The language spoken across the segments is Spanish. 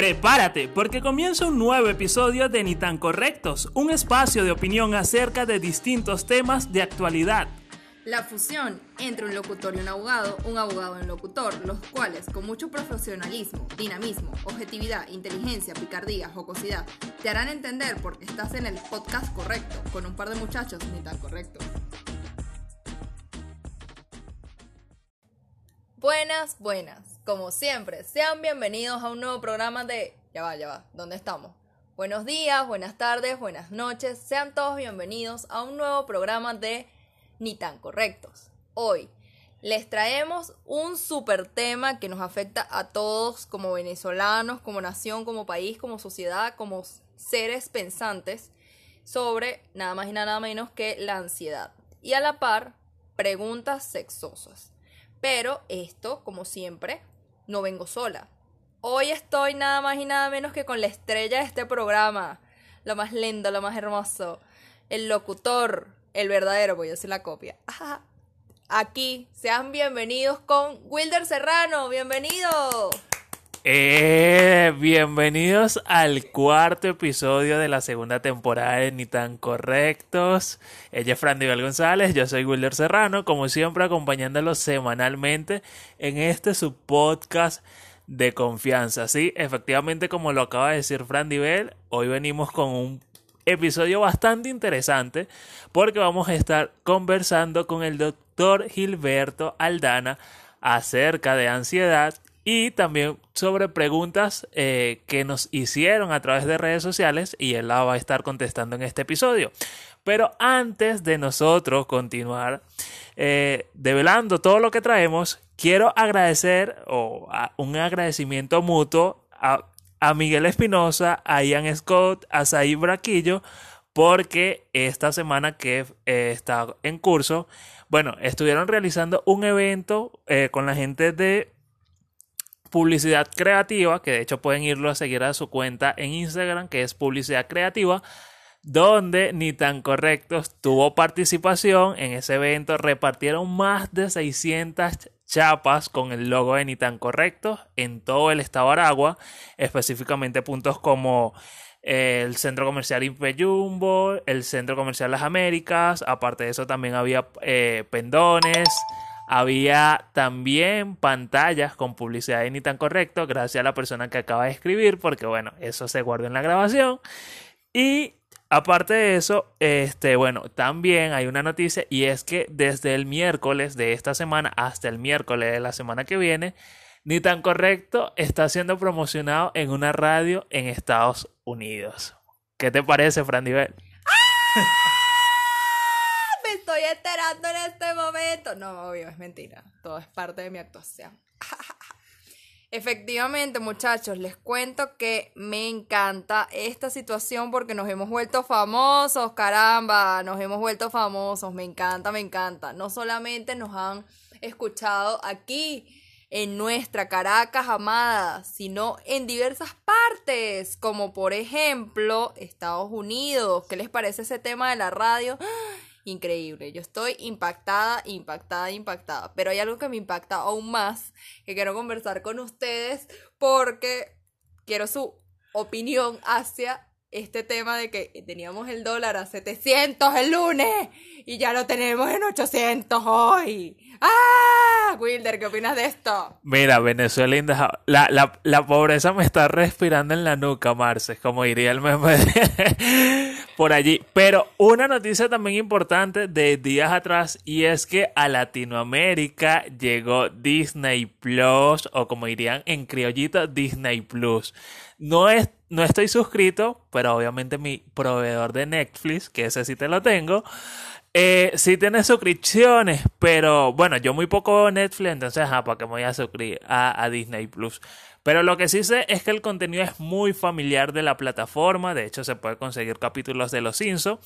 Prepárate, porque comienza un nuevo episodio de Ni tan Correctos, un espacio de opinión acerca de distintos temas de actualidad. La fusión entre un locutor y un abogado, un abogado y un locutor, los cuales con mucho profesionalismo, dinamismo, objetividad, inteligencia, picardía, jocosidad, te harán entender por qué estás en el podcast correcto, con un par de muchachos ni tan correctos. Buenas, buenas. Como siempre, sean bienvenidos a un nuevo programa de... Ya va, ya va, ¿dónde estamos? Buenos días, buenas tardes, buenas noches. Sean todos bienvenidos a un nuevo programa de Ni tan correctos. Hoy les traemos un super tema que nos afecta a todos como venezolanos, como nación, como país, como sociedad, como seres pensantes sobre nada más y nada menos que la ansiedad. Y a la par, preguntas sexosas. Pero esto, como siempre, no vengo sola. Hoy estoy nada más y nada menos que con la estrella de este programa. Lo más lindo, lo más hermoso. El locutor, el verdadero, voy a hacer la copia. Aquí, sean bienvenidos con Wilder Serrano. Bienvenido. Eh, bienvenidos al cuarto episodio de la segunda temporada de Ni tan Correctos. Ella es Fran González, yo soy Wilder Serrano, como siempre acompañándolos semanalmente en este su podcast de confianza. Sí, efectivamente, como lo acaba de decir Fran Divel, hoy venimos con un episodio bastante interesante porque vamos a estar conversando con el doctor Gilberto Aldana acerca de ansiedad y también sobre preguntas eh, que nos hicieron a través de redes sociales y él la va a estar contestando en este episodio. Pero antes de nosotros continuar eh, develando todo lo que traemos, quiero agradecer o un agradecimiento mutuo a, Miguel Espinosa, a Ian Scott, a Saí Braquillo, porque esta semana que eh, está en curso, bueno, estuvieron realizando un evento con la gente de Publicidad Creativa, que de hecho pueden irlo a seguir a su cuenta en Instagram, que es Publicidad Creativa, donde ni tan correctos tuvo participación en ese evento. Repartieron más de 600 chapas con el logo de ni tan correctos en todo el estado de Aragua, específicamente puntos como eh, el centro comercial Impeyumbo, el centro comercial Las Américas, aparte de eso también había eh, pendones, había también pantallas con publicidad y ni tan correcto, gracias a la persona que acaba de escribir, porque bueno, eso se guardó en la grabación. Y aparte de eso, este, bueno, también hay una noticia y es que desde el miércoles de esta semana hasta el miércoles de la semana que viene, ni tan correcto está siendo promocionado en una radio en Estados Unidos. ¿Qué te parece, Fran Nivel? Estoy enterando en este momento. No, obvio, es mentira. Todo es parte de mi actuación. Efectivamente, muchachos, les cuento que me encanta esta situación porque nos hemos vuelto famosos, caramba, nos hemos vuelto famosos, me encanta, me encanta. No solamente nos han escuchado aquí en nuestra Caracas amada, sino en diversas partes, como por ejemplo Estados Unidos. ¿Qué les parece ese tema de la radio? Increíble. Yo estoy impactada, impactada, impactada. Pero hay algo que me impacta aún más, que quiero conversar con ustedes porque quiero su opinión hacia este tema de que teníamos el dólar a 700 el lunes y ya lo tenemos en 800 hoy. ¡Ah! Wilder, ¿qué opinas de esto? Mira, Venezuela, la, la, la pobreza me está respirando en la nuca, Marce, como diría el meme por allí. Pero una noticia también importante de días atrás y es que a Latinoamérica llegó Disney Plus, o como dirían en criollito, Disney Plus. No, es, no estoy suscrito, pero obviamente mi proveedor de Netflix, que ese sí te lo tengo, eh, sí tiene suscripciones, pero bueno, yo muy poco Netflix, entonces, ajá, ¿para qué me voy a suscribir a, Disney Plus? Pero lo que sí sé es que el contenido es muy familiar de la plataforma, de hecho se puede conseguir capítulos de Los Simpsons,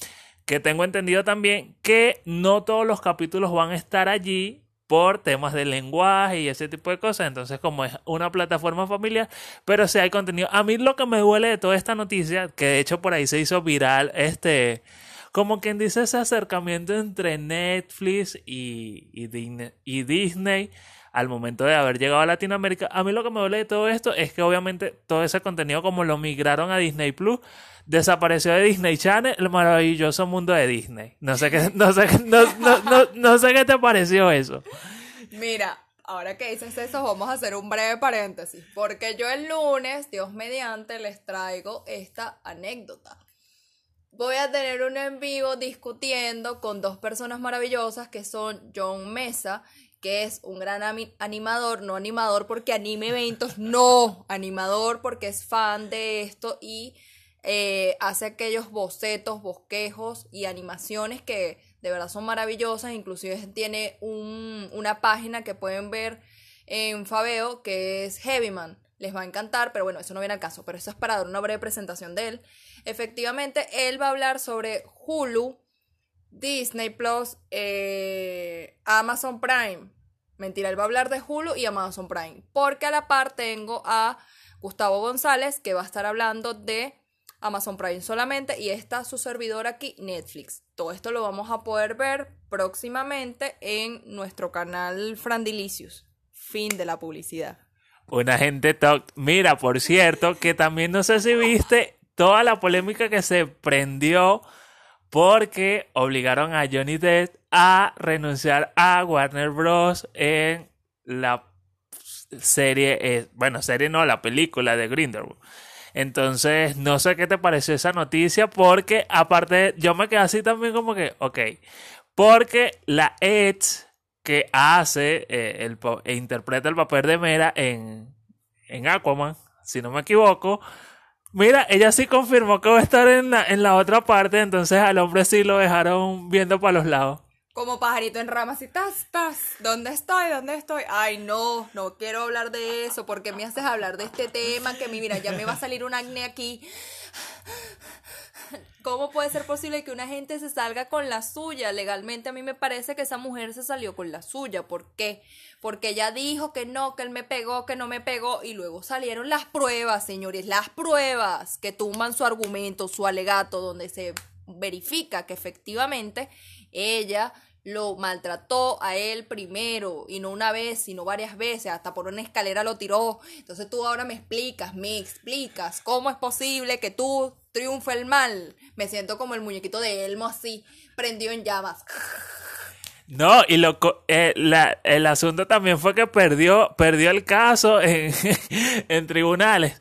que tengo entendido también que no todos los capítulos van a estar allí por temas de lenguaje y ese tipo de cosas. Entonces, como es una plataforma familiar, pero sí hay contenido. A mí lo que me duele de toda esta noticia, que de hecho por ahí se hizo viral, este, como quien dice ese acercamiento entre Netflix y, Disney, al momento de haber llegado a Latinoamérica. A mí lo que me duele de todo esto es que obviamente todo ese contenido como lo migraron a Disney Plus, desapareció de Disney Channel, el maravilloso mundo de Disney. No sé qué, no sé, no, no, no sé qué te pareció eso. Mira, ahora que dices eso, vamos a hacer un breve paréntesis, porque yo el lunes, Dios mediante, les traigo esta anécdota. Voy a tener un en vivo discutiendo con dos personas maravillosas que son John Mesa, que es un gran animador, no animador porque anime eventos, no, animador porque es fan de esto y eh, hace aquellos bocetos, bosquejos y animaciones que de verdad son maravillosas, inclusive tiene una página que pueden ver en Fabeo que es Heavyman les va a encantar, pero bueno, eso no viene al caso, pero eso es para dar una breve presentación de él. Efectivamente, él va a hablar sobre Hulu, Disney Plus, eh, Amazon Prime. Mentira, él va a hablar de Hulu y Amazon Prime, porque a la par tengo a Gustavo González que va a estar hablando de Amazon Prime solamente y está su servidor aquí, Netflix. Todo esto lo vamos a poder ver próximamente en nuestro canal Frandilicious. Fin de la publicidad. Una gente talk. Mira, por cierto, que también no sé si viste toda la polémica que se prendió porque obligaron a Johnny Depp a renunciar a Warner Bros. en la serie, eh, bueno, serie no, la película de Grindelwald. Entonces, no sé qué te pareció esa noticia porque aparte yo me quedé así también como que, ok, porque la Edge que hace eh, el, e interpreta el papel de Mera en, en Aquaman, si no me equivoco. Mira, ella sí confirmó que va a estar en la, en la otra parte, entonces al hombre sí lo dejaron viendo para los lados. Como pajarito en ramas y tas, tas. ¿Dónde estoy? ¿Dónde estoy? Ay, no, no quiero hablar de eso porque me haces hablar de este tema que mira, ya me va a salir un acné aquí. ¿Cómo puede ser posible que una gente se salga con la suya? Legalmente a mí me parece que esa mujer se salió con la suya. ¿Por qué? Porque ella dijo que no, que él me pegó, que no me pegó. Y luego salieron las pruebas, señores, las pruebas que tumban su argumento, su alegato, donde se verifica que efectivamente ella lo maltrató a él primero y no una vez, sino varias veces, hasta por una escalera lo tiró. Entonces tú ahora me explicas, me explicas cómo es posible que tú triunfe el mal. Me siento como el muñequito de Elmo así, prendido en llamas. No, y lo, eh, el asunto también fue que perdió, perdió el caso en, en tribunales.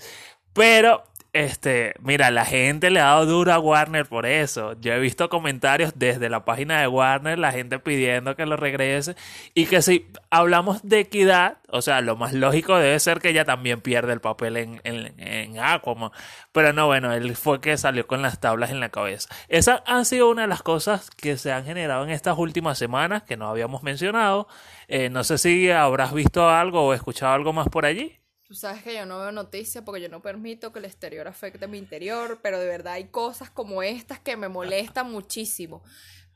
Pero este, mira, la gente le ha dado duro a Warner por eso. Yo he visto comentarios desde la página de Warner, la gente pidiendo que lo regrese. Y que si hablamos de equidad, o sea, lo más lógico debe ser que ella también pierde el papel en, en, en Aquaman. Pero no, bueno, él fue que salió con las tablas en la cabeza. Esa ha sido una de las cosas que se han generado en estas últimas semanas que no habíamos mencionado. Eh, no sé si habrás visto algo o escuchado algo más por allí. Tú sabes que yo no veo noticias porque yo no permito que el exterior afecte mi interior, pero de verdad hay cosas como estas que me molestan muchísimo.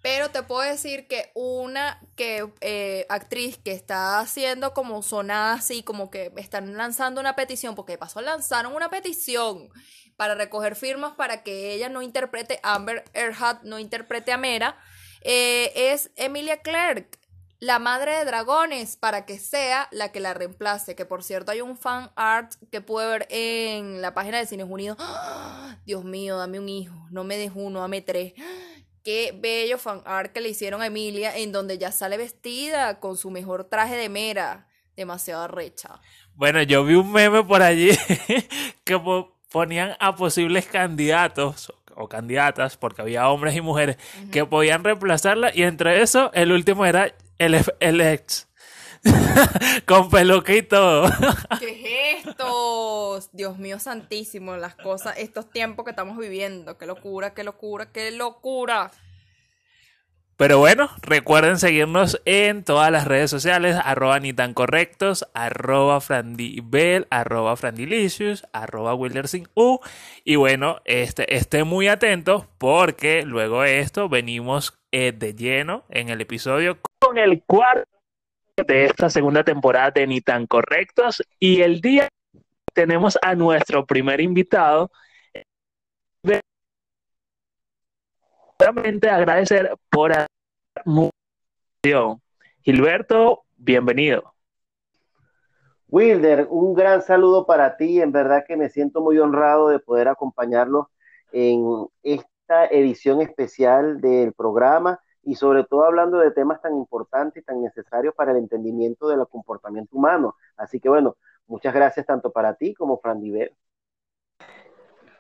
Pero te puedo decir que una que eh, actriz que está haciendo como sonada así, como que están lanzando una petición, porque de paso lanzaron una petición para recoger firmas para que ella no interprete, Amber Earhart no interprete a Mera, eh, es Emilia Clarke la madre de dragones para que sea la que la reemplace. Que por cierto hay un fan art que puede ver en la página de Cines Unidos. Dios mío, dame un hijo. No me des uno, dame tres. Qué bello fan art que le hicieron a Emilia en donde ya sale vestida con su mejor traje de mera. Demasiado recha. Bueno, yo vi un meme por allí que ponían a posibles candidatos o candidatas, porque había hombres y mujeres que podían reemplazarla y entre eso el último era el, ex. Con todo. ¿Qué gestos? Dios mío santísimo, las cosas, estos tiempos que estamos viviendo. Qué locura, qué locura, qué locura. Pero bueno, recuerden seguirnos en todas las redes sociales, arroba ni tan correctos, arroba frandibel, arroba frandilicious, arroba U. Y bueno, este, estén muy atentos porque luego de esto venimos eh, de lleno en el episodio con el cuarto de esta segunda temporada de Ni tan correctos. Y el día tenemos a nuestro primer invitado Realmente agradecer por Gilberto, bienvenido. Wilder, un gran saludo para ti. En verdad que me siento muy honrado de poder acompañarlos en esta edición especial del programa y sobre todo hablando de temas tan importantes y tan necesarios para el entendimiento del comportamiento humano. Así que bueno, muchas gracias tanto para ti como Fran Diver.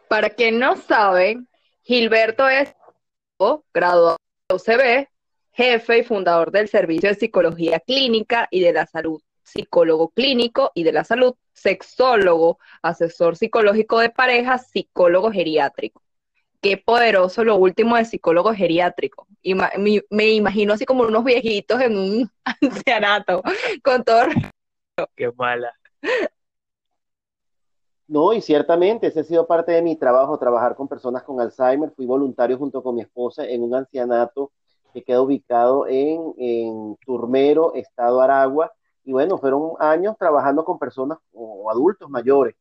Para quien no sabe, Gilberto es graduado de UCB, jefe y fundador del Servicio de Psicología Clínica y de la Salud psicólogo clínico y de la salud, sexólogo, asesor psicológico de parejas, psicólogo geriátrico. Qué poderoso lo último de psicólogo geriátrico. Y me, imagino así como unos viejitos en un ancianato, con todo. Qué mala. No, y ciertamente, ese ha sido parte de mi trabajo, trabajar con personas con Alzheimer. Fui voluntario junto con mi esposa en un ancianato que queda ubicado en, en Turmero, Estado Aragua, y bueno, fueron años trabajando con personas o adultos mayores,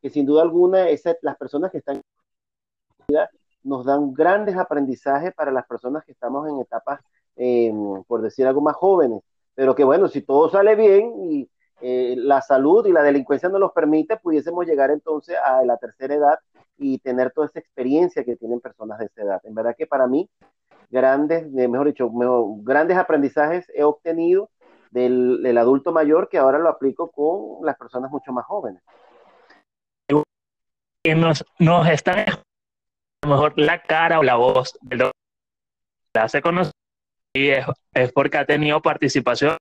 que sin duda alguna las personas que están nos dan grandes aprendizajes para las personas que estamos en etapas, em, por decir algo, más jóvenes. Pero que bueno, si todo sale bien y eh, la salud y la delincuencia nos los permite, pudiésemos llegar entonces a la tercera edad y tener toda esa experiencia que tienen personas de esa edad. En verdad que para mí, grandes, eh, mejor dicho, grandes aprendizajes he obtenido del, adulto mayor que ahora lo aplico con las personas mucho más jóvenes. Que nos, nos están lo mejor la cara o la voz de lo que hace conocer y es, es porque ha tenido participación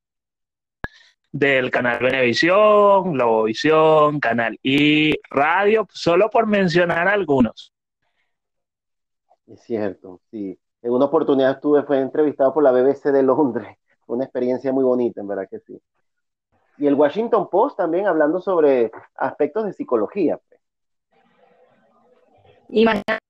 del canal Venevisión, Globovisión, Canal y Radio, solo por mencionar algunos. Es cierto, sí. En una oportunidad estuve, fue entrevistado por la BBC de Londres una experiencia muy bonita, en verdad que sí. Y el Washington Post también hablando sobre aspectos de psicología. Pues. Imagínate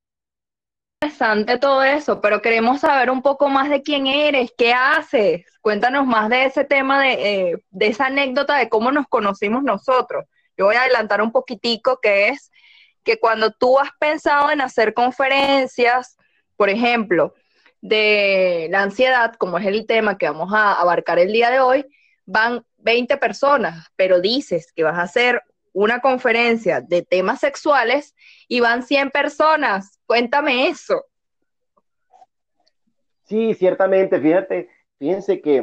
interesante todo eso, pero queremos saber un poco más de quién eres, qué haces. Cuéntanos más de ese tema, de, eh, de esa anécdota de cómo nos conocimos nosotros. Yo voy a adelantar un poquitico, que es que cuando tú has pensado en hacer conferencias, por ejemplo, de la ansiedad, como es el tema que vamos a abarcar el día de hoy, van 20 personas, pero dices que vas a hacer una conferencia de temas sexuales y van 100 personas. Cuéntame eso. Sí, ciertamente, fíjate, fíjense que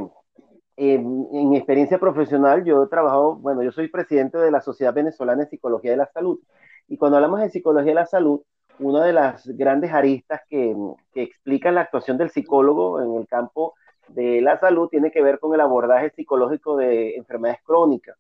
en, en experiencia profesional yo he trabajado, bueno, yo soy presidente de la Sociedad Venezolana de Psicología de la Salud y cuando hablamos de psicología de la salud, una de las grandes aristas que, que explican la actuación del psicólogo en el campo de la salud tiene que ver con el abordaje psicológico de enfermedades crónicas.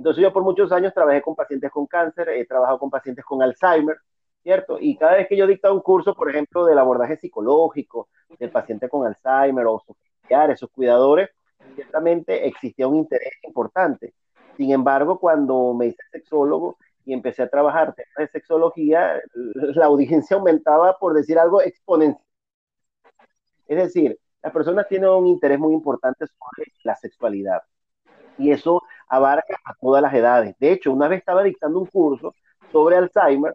Entonces yo por muchos años trabajé con pacientes con cáncer, he trabajado con pacientes con Alzheimer, ¿cierto? Y cada vez que yo dictaba un curso, por ejemplo, del abordaje psicológico del paciente con Alzheimer o sus familiares, sus cuidadores, ciertamente existía un interés importante. Sin embargo, cuando me hice sexólogo, y empecé a trabajar temas de sexología, la audiencia aumentaba, por decir algo, exponencial. Es decir, las personas tienen un interés muy importante sobre la sexualidad y eso abarca a todas las edades. De hecho, una vez estaba dictando un curso sobre Alzheimer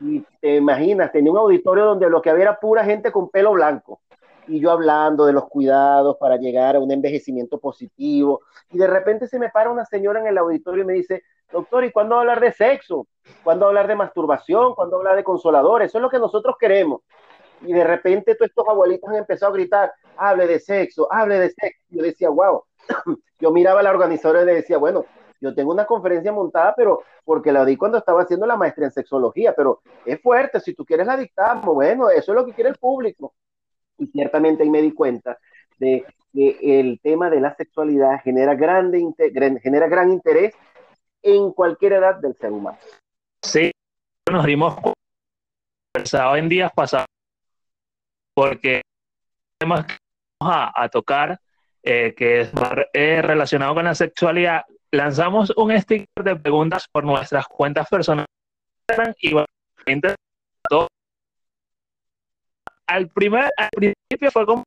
y te imaginas, tenía un auditorio donde lo que había era pura gente con pelo blanco y yo hablando de los cuidados para llegar a un envejecimiento positivo y de repente se me para una señora en el auditorio y me dice, Doctor, ¿y cuándo hablar de sexo? ¿Cuándo hablar de masturbación? ¿Cuándo hablar de consoladores? Eso es lo que nosotros queremos. Y de repente todos estos abuelitos han empezado a gritar, hable de sexo, hable de sexo. Yo decía, wow. Yo miraba a la organizadora y le decía, bueno, yo tengo una conferencia montada, pero porque la di cuando estaba haciendo la maestría en sexología, pero es fuerte, si tú quieres la dictamos, bueno, eso es lo que quiere el público. Y ciertamente ahí me di cuenta de que el tema de la sexualidad genera, grande, genera gran interés en cualquier edad del ser humano. Sí, nos dimos cuenta en días pasados, porque temas a, tocar, eh, que es eh, relacionado con la sexualidad, lanzamos un sticker de preguntas por nuestras cuentas personales y al primer al principio fue como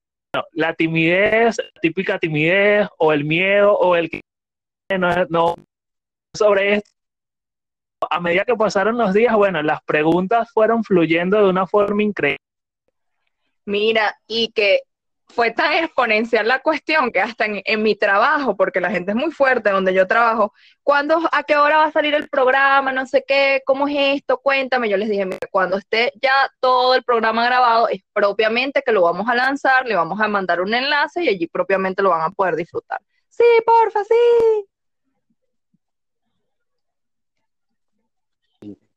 la timidez, típica timidez o el miedo o el que no, no sobre esto. A medida que pasaron los días, bueno, las preguntas fueron fluyendo de una forma increíble. Mira, y que fue tan exponencial la cuestión que hasta en, mi trabajo, porque la gente es muy fuerte donde yo trabajo, ¿cuándo, a qué hora va a salir el programa? No sé qué, ¿cómo es esto? Cuéntame. Yo les dije, mira, cuando esté ya todo el programa grabado, es propiamente que lo vamos a lanzar, le vamos a mandar un enlace y allí propiamente lo van a poder disfrutar. Sí, porfa, sí.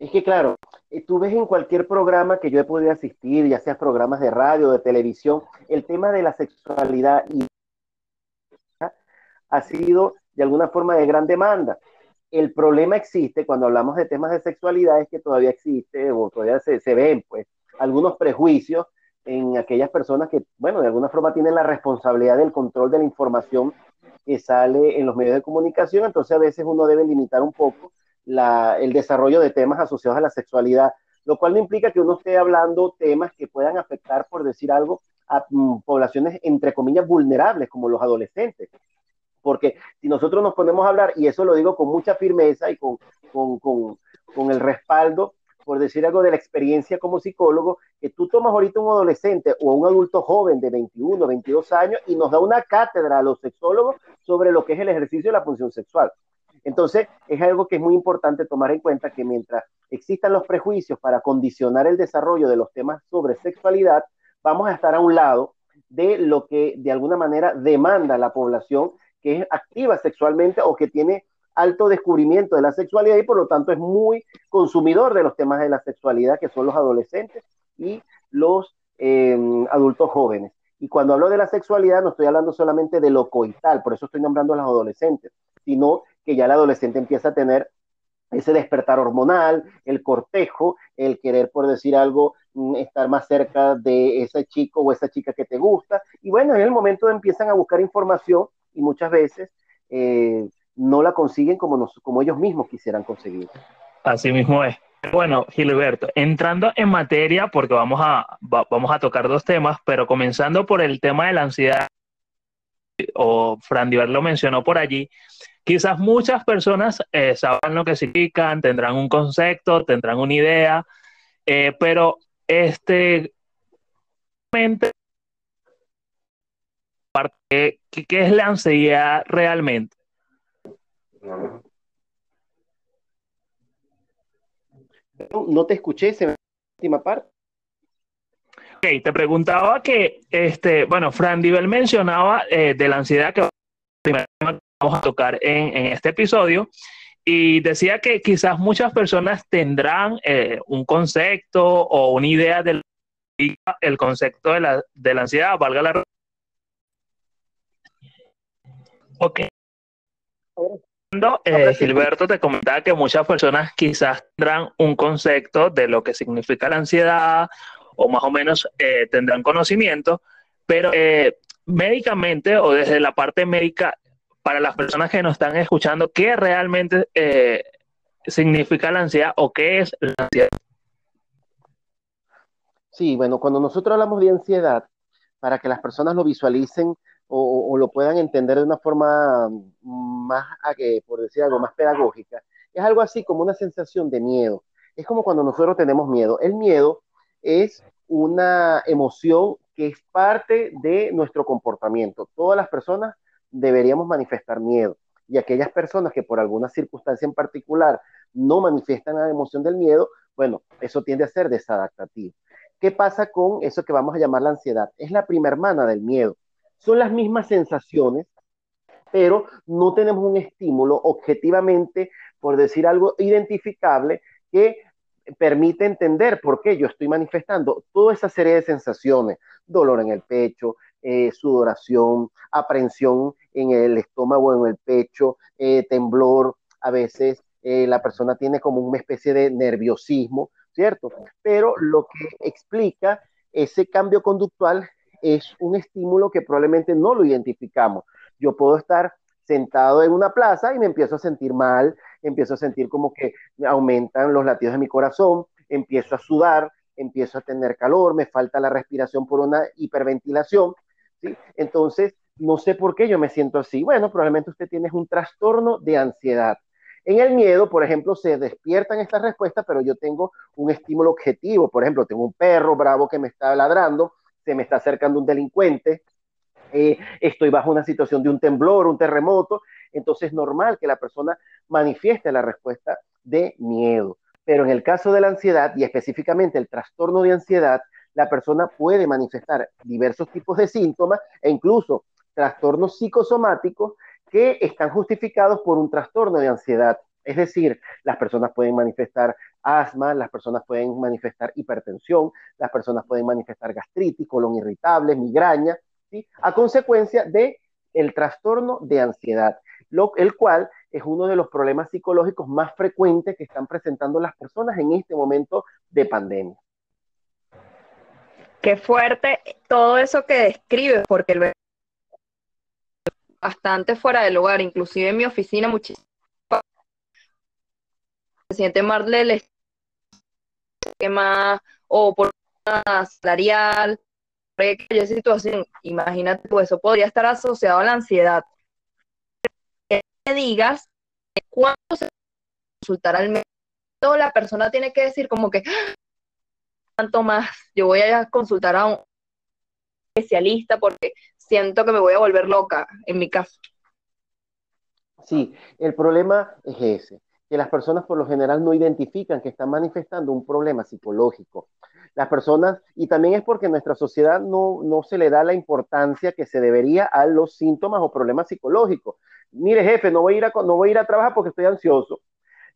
Es que claro, eh, tú ves en cualquier programa que yo he podido asistir, ya sea programas de radio, de televisión, el tema de la sexualidad ha sido de alguna forma de gran demanda. El problema existe cuando hablamos de temas de sexualidad es que todavía existe o todavía se, se ven pues algunos prejuicios en aquellas personas que, bueno, de alguna forma tienen la responsabilidad del control de la información que sale en los medios de comunicación, entonces a veces uno debe limitar un poco el desarrollo de temas asociados a la sexualidad, lo cual no implica que uno esté hablando temas que puedan afectar, por decir algo, a mm, poblaciones, entre comillas, vulnerables, como los adolescentes. Porque si nosotros nos ponemos a hablar, y eso lo digo con mucha firmeza y con, con, con, con el respaldo, por decir algo de la experiencia como psicólogo, que tú tomas ahorita un adolescente o un adulto joven de 21, 22 años y nos da una cátedra a los sexólogos sobre lo que es el ejercicio de la función sexual. Entonces, es algo que es muy importante tomar en cuenta que mientras existan los prejuicios para condicionar el desarrollo de los temas sobre sexualidad, vamos a estar a un lado de lo que de alguna manera demanda la población que es activa sexualmente o que tiene alto descubrimiento de la sexualidad y por lo tanto es muy consumidor de los temas de la sexualidad, que son los adolescentes y los eh, adultos jóvenes. Y cuando hablo de la sexualidad no estoy hablando solamente de lo coital, por eso estoy nombrando a los adolescentes, sino que ya el adolescente empieza a tener ese despertar hormonal, el cortejo, el querer, por decir algo, mm, estar más cerca de ese chico o esa chica que te gusta. Y bueno, en el momento empiezan a buscar información y muchas veces eh, no la consiguen como, como ellos mismos quisieran conseguir. Así mismo es. Bueno, Gilberto, entrando en materia, porque vamos a, vamos a tocar dos temas, pero comenzando por el tema de la ansiedad, o Fran Diver lo mencionó por allí, Quizás muchas personas eh, saben lo que significan, tendrán un concepto, tendrán una idea, eh, pero este, ¿qué, ¿qué es la ansiedad realmente? No te escuché esa última parte. Ok, te preguntaba que, este, bueno, Fran Divel mencionaba eh, de la ansiedad que vamos a tocar en, este episodio. Y decía que quizás muchas personas tendrán eh, un concepto o una idea del el concepto de la, de la ansiedad, valga la Ok. Eh, Gilberto te comentaba que muchas personas quizás tendrán un concepto de lo que significa la ansiedad o más o menos eh, tendrán conocimiento, pero médicamente o desde la parte médica para las personas que nos están escuchando, ¿qué realmente eh, significa la ansiedad o qué es la ansiedad? Sí, bueno, cuando nosotros hablamos de ansiedad, para que las personas lo visualicen o, lo puedan entender de una forma más, por decir algo, más pedagógica, es algo así como una sensación de miedo. Es como cuando nosotros tenemos miedo. El miedo es una emoción que es parte de nuestro comportamiento. Todas las personas deberíamos manifestar miedo. Y aquellas personas que por alguna circunstancia en particular no manifiestan la emoción del miedo, bueno, eso tiende a ser desadaptativo. ¿Qué pasa con eso que vamos a llamar la ansiedad? Es la prima hermana del miedo. Son las mismas sensaciones, pero no tenemos un estímulo objetivamente, por decir algo, identificable que permite entender por qué yo estoy manifestando toda esa serie de sensaciones, dolor en el pecho, eh, sudoración, aprensión en el estómago, en el pecho, eh, temblor, a veces eh, la persona tiene como una especie de nerviosismo, ¿cierto? Pero lo que explica ese cambio conductual es un estímulo que probablemente no lo identificamos. Yo puedo estar sentado en una plaza y me empiezo a sentir mal, empiezo a sentir como que aumentan los latidos de mi corazón, empiezo a sudar, empiezo a tener calor, me falta la respiración por una hiperventilación entonces, no sé por qué yo me siento así. Bueno, probablemente usted tiene un trastorno de ansiedad. En el miedo, por ejemplo, se despiertan estas respuestas, pero yo tengo un estímulo objetivo. Por ejemplo, tengo un perro bravo que me está ladrando, se me está acercando un delincuente, eh, estoy bajo una situación de un temblor, un terremoto, entonces es normal que la persona manifieste la respuesta de miedo. Pero en el caso de la ansiedad y específicamente el trastorno de ansiedad, la persona puede manifestar diversos tipos de síntomas e incluso trastornos psicosomáticos que están justificados por un trastorno de ansiedad. Es decir, las personas pueden manifestar asma, las personas pueden manifestar hipertensión, las personas pueden manifestar gastritis, colon irritable, migraña, a consecuencia de el trastorno de ansiedad, lo, el cual es uno de los problemas psicológicos más frecuentes que están presentando las personas en este momento de pandemia. Qué fuerte todo eso que describes, porque el bastante fuera del lugar, inclusive en mi oficina muchísimo. Siente más más o por salarial, cualquier situación, imagínate, pues eso podría estar asociado a la ansiedad. Que digas cuándo se consultar al médico, la persona tiene que decir como que tanto más, yo voy a consultar a un especialista porque siento que me voy a volver loca en mi caso. Sí, el problema es ese, que las personas por lo general no identifican que están manifestando un problema psicológico. Las personas, y también es porque nuestra sociedad no, no se le da la importancia que se debería a los síntomas o problemas psicológicos. Mire, jefe, no voy a ir a, no voy a, ir a trabajar porque estoy ansioso.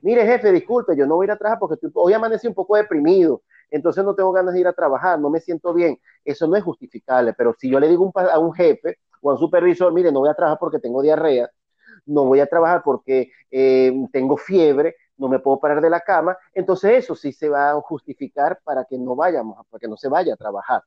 Mire, jefe, disculpe, yo no voy a ir a trabajar porque hoy amanecí un poco deprimido entonces no tengo ganas de ir a trabajar, no me siento bien. Eso no es justificable, pero si yo le digo a un jefe o a un supervisor, mire, no voy a trabajar porque tengo diarrea, no voy a trabajar porque eh, tengo fiebre, no me puedo parar de la cama, entonces eso sí se va a justificar para que no vayamos, para que no se vaya a trabajar.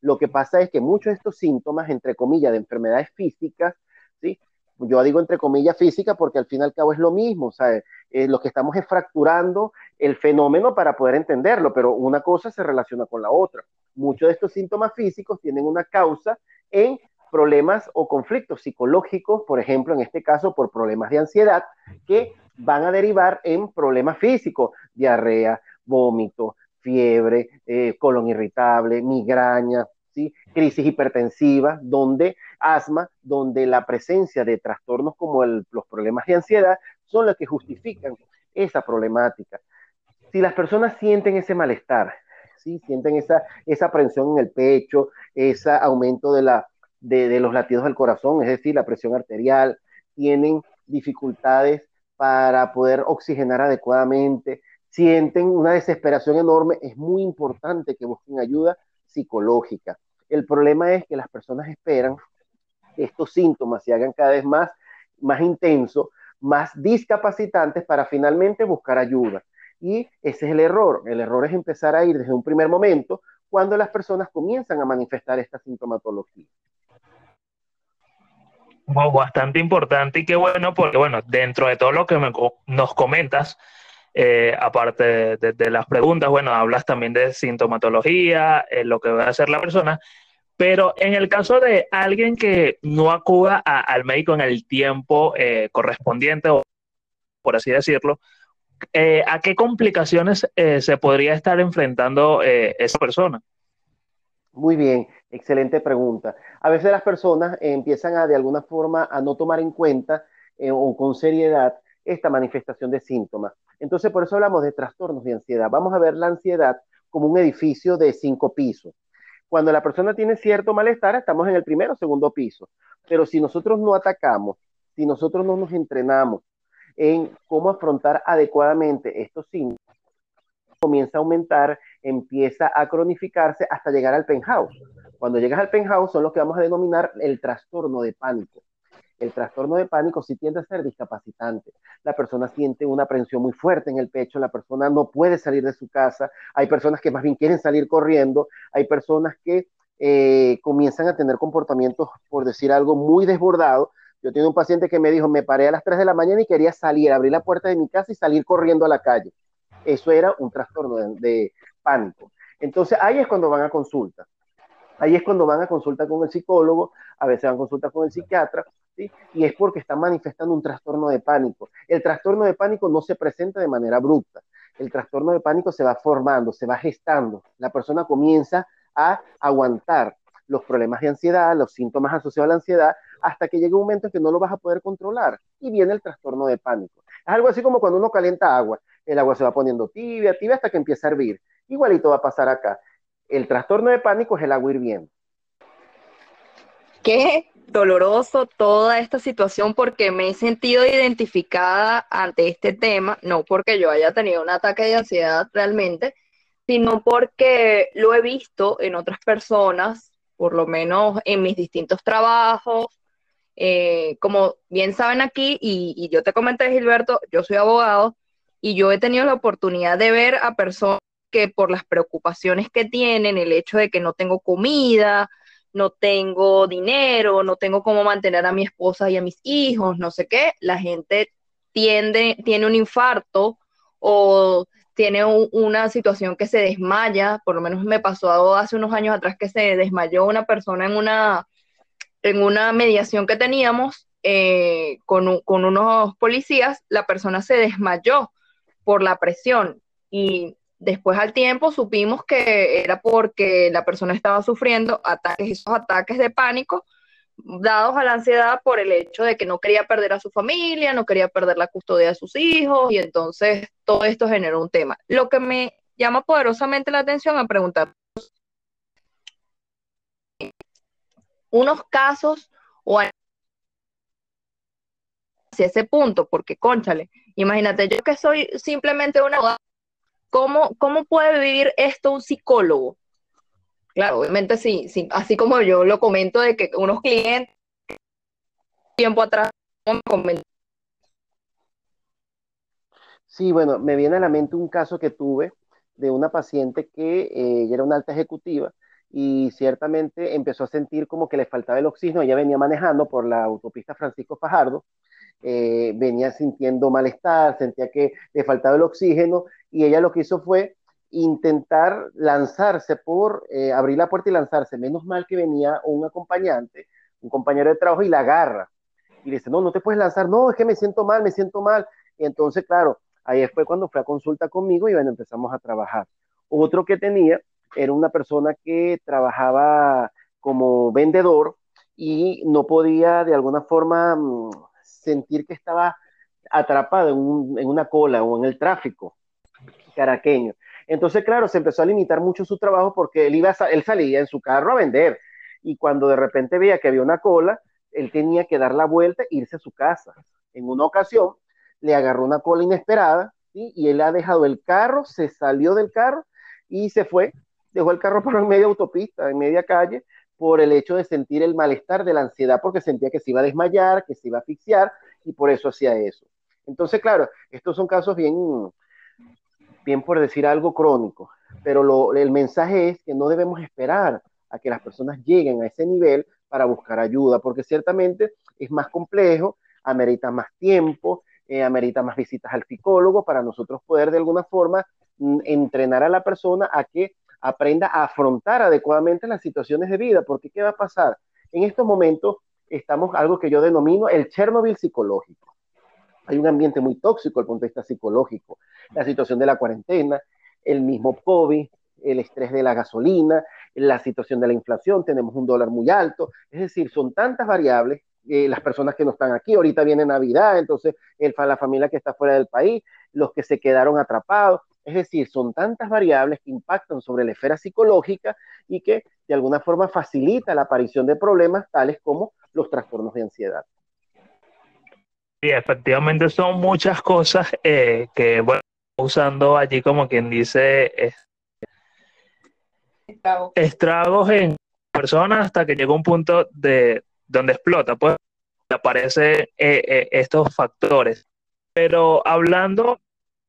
Lo que pasa es que muchos de estos síntomas, entre comillas, de enfermedades físicas, ¿sí? yo digo entre comillas física porque al fin y al cabo es lo mismo, ¿sabes? Eh, lo que estamos es fracturando el fenómeno para poder entenderlo, pero una cosa se relaciona con la otra. Muchos de estos síntomas físicos tienen una causa en problemas o conflictos psicológicos, por ejemplo, en este caso por problemas de ansiedad, que van a derivar en problemas físicos, diarrea, vómito, fiebre, eh, colon irritable, migraña, ¿sí? crisis hipertensiva, donde asma, donde la presencia de trastornos como los problemas de ansiedad son los que justifican esa problemática. Si las personas sienten ese malestar, ¿sí? sienten esa, esa aprensión en el pecho, ese aumento de, de, los latidos del corazón, es decir, la presión arterial, tienen dificultades para poder oxigenar adecuadamente, sienten una desesperación enorme, es muy importante que busquen ayuda psicológica. El problema es que las personas esperan que estos síntomas se hagan cada vez más, más intensos, más discapacitantes para finalmente buscar ayuda. Y ese es el error. El error es empezar a ir desde un primer momento cuando las personas comienzan a manifestar esta sintomatología. Bastante importante y qué bueno, porque bueno, dentro de todo lo que nos comentas, eh, aparte de, las preguntas, bueno, hablas también de sintomatología, eh, lo que va a hacer la persona, pero en el caso de alguien que no acuda al médico en el tiempo eh, correspondiente, o por así decirlo, ¿a qué complicaciones se podría estar enfrentando esa persona? Muy bien, excelente pregunta. A veces las personas empiezan a de alguna forma a no tomar en cuenta o con seriedad esta manifestación de síntomas. Entonces, por eso hablamos de trastornos de ansiedad. Vamos a ver la ansiedad como un edificio de cinco pisos. Cuando la persona tiene cierto malestar, estamos en el primero o segundo piso. Pero si nosotros no atacamos, si nosotros no nos entrenamos en cómo afrontar adecuadamente estos síntomas, comienza a aumentar, empieza a cronificarse hasta llegar al penthouse. Cuando llegas al penthouse son lo que vamos a denominar el trastorno de pánico el trastorno de pánico sí tiende a ser discapacitante. La persona siente una aprensión muy fuerte en el pecho, la persona no puede salir de su casa, hay personas que más bien quieren salir corriendo, hay personas que eh, comienzan a tener comportamientos, por decir algo, muy desbordados. Yo tengo un paciente que me dijo, me paré a las 3 de la mañana y quería salir, abrir la puerta de mi casa y salir corriendo a la calle. Eso era un trastorno de pánico. Entonces ahí es cuando van a consulta. Ahí es cuando van a consulta con el psicólogo, a veces van a consulta con el psiquiatra, y es porque están manifestando un trastorno de pánico. El trastorno de pánico no se presenta de manera abrupta. El trastorno de pánico se va formando, se va gestando. La persona comienza a aguantar los problemas de ansiedad, los síntomas asociados a la ansiedad, hasta que llegue un momento en que no lo vas a poder controlar y viene el trastorno de pánico. Es algo así como cuando uno calienta agua, el agua se va poniendo tibia, tibia hasta que empieza a hervir. Igualito va a pasar acá. El trastorno de pánico es el agua hirviendo. Qué doloroso toda esta situación porque me he sentido identificada ante este tema, no porque yo haya tenido un ataque de ansiedad realmente, sino porque lo he visto en otras personas, por lo menos en mis distintos trabajos. Eh, como bien saben aquí, y, y yo te comenté, Gilberto, yo soy abogado y yo he tenido la oportunidad de ver a personas que por las preocupaciones que tienen, el hecho de que no tengo comida, no tengo dinero, no tengo cómo mantener a mi esposa y a mis hijos, no sé qué, la gente tiende, tiene un infarto o tiene una situación que se desmaya, por lo menos me pasó hace unos años atrás que se desmayó una persona en una, en una mediación que teníamos eh, con, con unos policías, la persona se desmayó por la presión y después al tiempo supimos que era porque la persona estaba sufriendo ataques, esos ataques de pánico dados a la ansiedad por el hecho de que no quería perder a su familia, no quería perder la custodia de sus hijos y entonces todo esto generó un tema. Lo que me llama poderosamente la atención a preguntar unos casos o hacia ese punto, porque conchale, imagínate, yo que soy simplemente una ¿cómo, cómo puede vivir esto un psicólogo? Claro, obviamente sí, sí, así como yo lo comento de que unos clientes tiempo atrás. Sí, bueno, me viene a la mente un caso que tuve de una paciente que eh, era una alta ejecutiva y ciertamente empezó a sentir como que le faltaba el oxígeno. Ella venía manejando por la autopista Francisco Fajardo, eh, venía sintiendo malestar, sentía que le faltaba el oxígeno y ella lo que hizo fue intentar lanzarse por eh, abrir la puerta y lanzarse. Menos mal que venía un acompañante, un compañero de trabajo y la agarra. Y le dice, no, no te puedes lanzar, no, es que me siento mal, me siento mal. Y entonces, claro, ahí fue cuando fue a consulta conmigo y bueno, empezamos a trabajar. Otro que tenía era una persona que trabajaba como vendedor y no podía de alguna forma mm, sentir que estaba atrapado en, una cola o en el tráfico caraqueño. Entonces, claro, se empezó a limitar mucho su trabajo porque él, iba él salía en su carro a vender y cuando de repente veía que había una cola, él tenía que dar la vuelta e irse a su casa. En una ocasión le agarró una cola inesperada y él ha dejado el carro, se salió del carro y se fue, dejó el carro por en media autopista, en media calle, por el hecho de sentir el malestar de la ansiedad, porque sentía que se iba a desmayar, que se iba a asfixiar y por eso hacía eso. Entonces, claro, estos son casos bien, bien por decir algo crónico, pero lo, el mensaje es que no debemos esperar a que las personas lleguen a ese nivel para buscar ayuda, porque ciertamente es más complejo, amerita más tiempo, eh, amerita más visitas al psicólogo para nosotros poder de alguna forma mm, entrenar a la persona a que aprenda a afrontar adecuadamente las situaciones de vida, porque ¿qué va a pasar? En estos momentos estamos algo que yo denomino el Chernobyl psicológico hay un ambiente muy tóxico desde el punto de vista psicológico. La situación de la cuarentena, el mismo COVID, el estrés de la gasolina, la situación de la inflación, tenemos un dólar muy alto, es decir, son tantas variables, eh, las personas que no están aquí, ahorita viene Navidad, entonces el, la familia que está fuera del país, los que se quedaron atrapados, es decir, son tantas variables que impactan sobre la esfera psicológica y que de alguna forma facilita la aparición de problemas tales como los trastornos de ansiedad. Sí, efectivamente son muchas cosas eh, que, bueno, usando allí como quien dice estragos en personas hasta que llega un punto de donde explota, pues aparecen eh, eh, estos factores. Pero hablando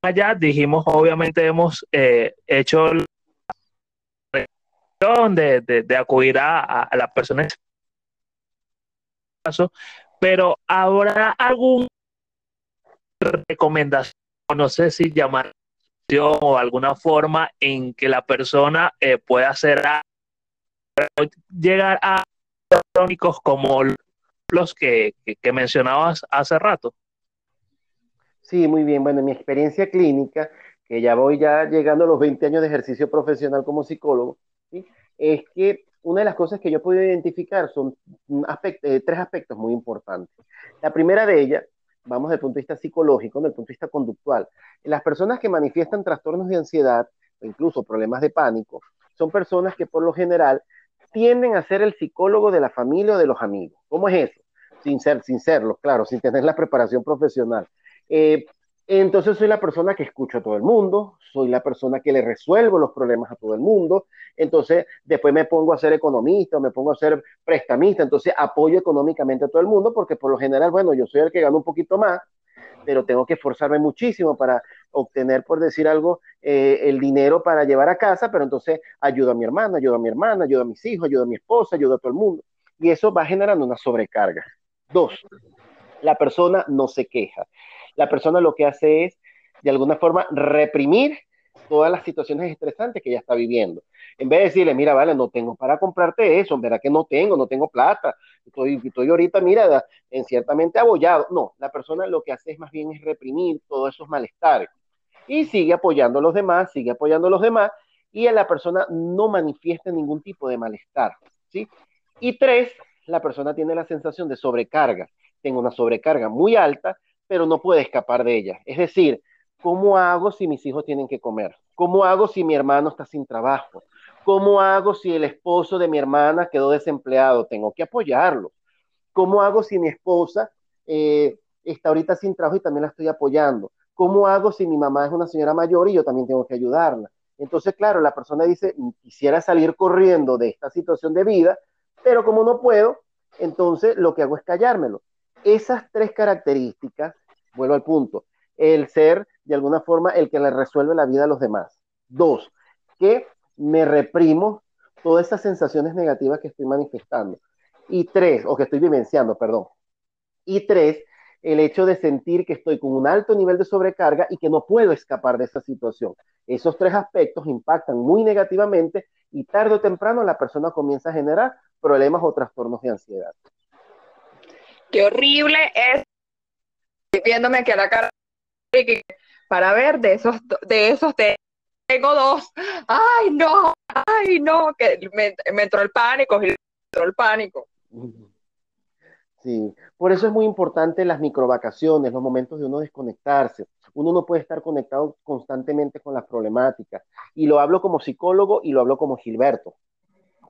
allá, dijimos, obviamente hemos hecho de, de, de acudir a, a la persona pero ¿habrá alguna recomendación, no sé si llamar o alguna forma en que la persona eh, pueda hacer llegar a crónicos como los que, que, mencionabas hace rato? Sí, muy bien. Bueno, en mi experiencia clínica, que ya voy ya llegando a los 20 años de ejercicio profesional como psicólogo, es que una de las cosas que yo he podido identificar son eh, tres aspectos muy importantes. La primera de ellas, vamos desde el punto de vista psicológico, desde el punto de vista conductual. Las personas que manifiestan trastornos de ansiedad o incluso problemas de pánico son personas que por lo general tienden a ser el psicólogo de la familia o de los amigos. ¿Cómo es eso? Sin ser, sin serlo, claro, sin tener la preparación profesional. Eh, entonces soy la persona que escucho a todo el mundo, soy la persona que le resuelvo los problemas a todo el mundo, entonces después me pongo a ser economista, me pongo a ser prestamista, entonces apoyo económicamente a todo el mundo porque por lo general, bueno, yo soy el que gana un poquito más, pero tengo que esforzarme muchísimo para obtener, por decir algo, eh, el dinero para llevar a casa, pero entonces ayudo a mi hermana, ayudo a mi hermana, ayudo a mis hijos, ayudo a mi esposa, ayudo a todo el mundo. Y eso va generando una sobrecarga. Dos, la persona no se queja la persona lo que hace es, de alguna forma, reprimir todas las situaciones estresantes que ella está viviendo. En vez de decirle, mira, vale, no tengo para comprarte eso, verá que no tengo, no tengo plata, estoy, estoy ahorita, mira, en ciertamente abollado. No, la persona lo que hace es más bien es reprimir todos esos malestares y sigue apoyando a los demás, sigue apoyando a los demás y a la persona no manifiesta ningún tipo de malestar, ¿sí? Y tres, la persona tiene la sensación de sobrecarga. Tengo una sobrecarga muy alta pero no puede escapar de ella. Es decir, ¿cómo hago si mis hijos tienen que comer? ¿Cómo hago si mi hermano está sin trabajo? ¿Cómo hago si el esposo de mi hermana quedó desempleado? Tengo que apoyarlo. ¿Cómo hago si mi esposa eh, está ahorita sin trabajo y también la estoy apoyando? ¿Cómo hago si mi mamá es una señora mayor y yo también tengo que ayudarla? Entonces, claro, la persona dice, quisiera salir corriendo de esta situación de vida, pero como no puedo, entonces lo que hago es callármelo. Esas tres características vuelvo al punto, el ser de alguna forma el que le resuelve la vida a los demás. Dos, que me reprimo todas esas sensaciones negativas que estoy manifestando. Y tres, o que estoy vivenciando, perdón. Y tres, el hecho de sentir que estoy con un alto nivel de sobrecarga y que no puedo escapar de esa situación. Esos tres aspectos impactan muy negativamente y tarde o temprano la persona comienza a generar problemas o trastornos de ansiedad. Qué horrible es viéndome aquí a la cara para ver de esos, de esos tengo dos. Ay, no, ay, no, que me, entró el pánico, me entró el pánico. Sí, por eso es muy importante las microvacaciones, los momentos de uno desconectarse. Uno no puede estar conectado constantemente con las problemáticas. Y lo hablo como psicólogo y lo hablo como Gilberto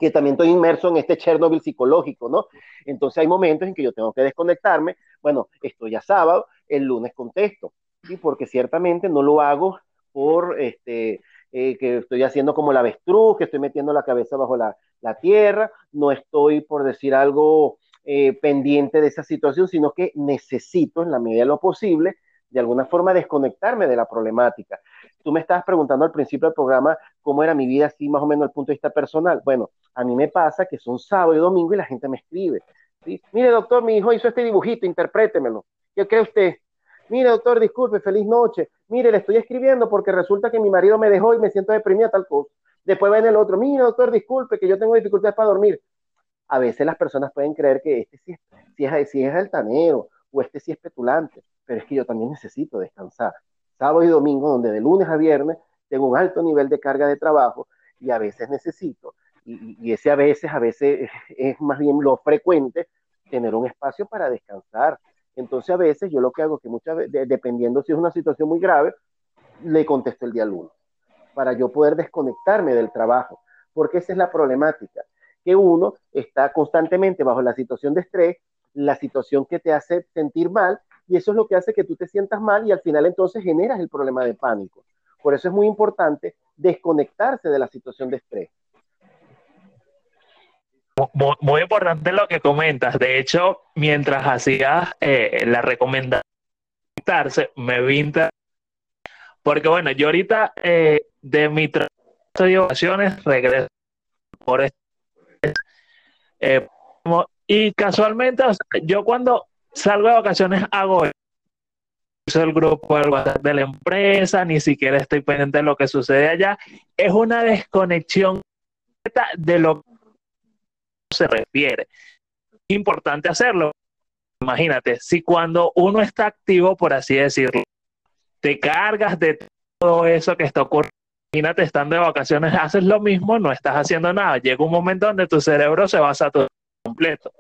que también estoy inmerso en este Chernobyl psicológico, ¿no? Entonces hay momentos en que yo tengo que desconectarme, bueno, estoy ya sábado, el lunes contesto, ¿sí? Porque ciertamente no lo hago por, este, eh, que estoy haciendo como la avestruz, que estoy metiendo la cabeza bajo la, tierra, no estoy, por decir algo, eh, pendiente de esa situación, sino que necesito, en la medida de lo posible, de alguna forma desconectarme de la problemática. Tú me estabas preguntando al principio del programa cómo era mi vida así más o menos el punto de vista personal. Bueno, a mí me pasa que son sábado y domingo y la gente me escribe. Mire, doctor, mi hijo hizo este dibujito, interprétemelo. ¿Qué cree usted? Mire, doctor, disculpe, feliz noche. Mire, le estoy escribiendo porque resulta que mi marido me dejó y me siento deprimida tal cosa. Después ven el otro, mire, doctor, disculpe, que yo tengo dificultades para dormir. A veces las personas pueden creer que este sí, es, sí es altanero o este sí es petulante, pero es que yo también necesito descansar. Sábado y domingo, donde de lunes a viernes tengo un alto nivel de carga de trabajo y a veces necesito y, ese a veces, a veces es más bien lo frecuente, tener un espacio para descansar. Entonces a veces yo lo que hago es que muchas veces, dependiendo si es una situación muy grave, le contesto el día lunes, para yo poder desconectarme del trabajo, porque esa es la problemática, que uno está constantemente bajo la situación de estrés, la situación que te hace sentir mal, y eso es lo que hace que tú te sientas mal y al final entonces generas el problema de pánico. Por eso es muy importante desconectarse de la situación de estrés muy, importante lo que comentas. De hecho, mientras hacías eh, la recomendación, me vinta. Porque bueno, yo ahorita eh, de mi trabajo de regreso por este. Y casualmente, yo cuando salgo de vacaciones hago el grupo de la empresa, ni siquiera estoy pendiente de lo que sucede allá. Es una desconexión de lo que se refiere. Importante hacerlo. Imagínate, si cuando uno está activo, por así decirlo, te cargas de todo eso que está ocurriendo imagínate estando de vacaciones, haces lo mismo, no estás haciendo nada. Llega un momento donde tu cerebro se va a saturar completo.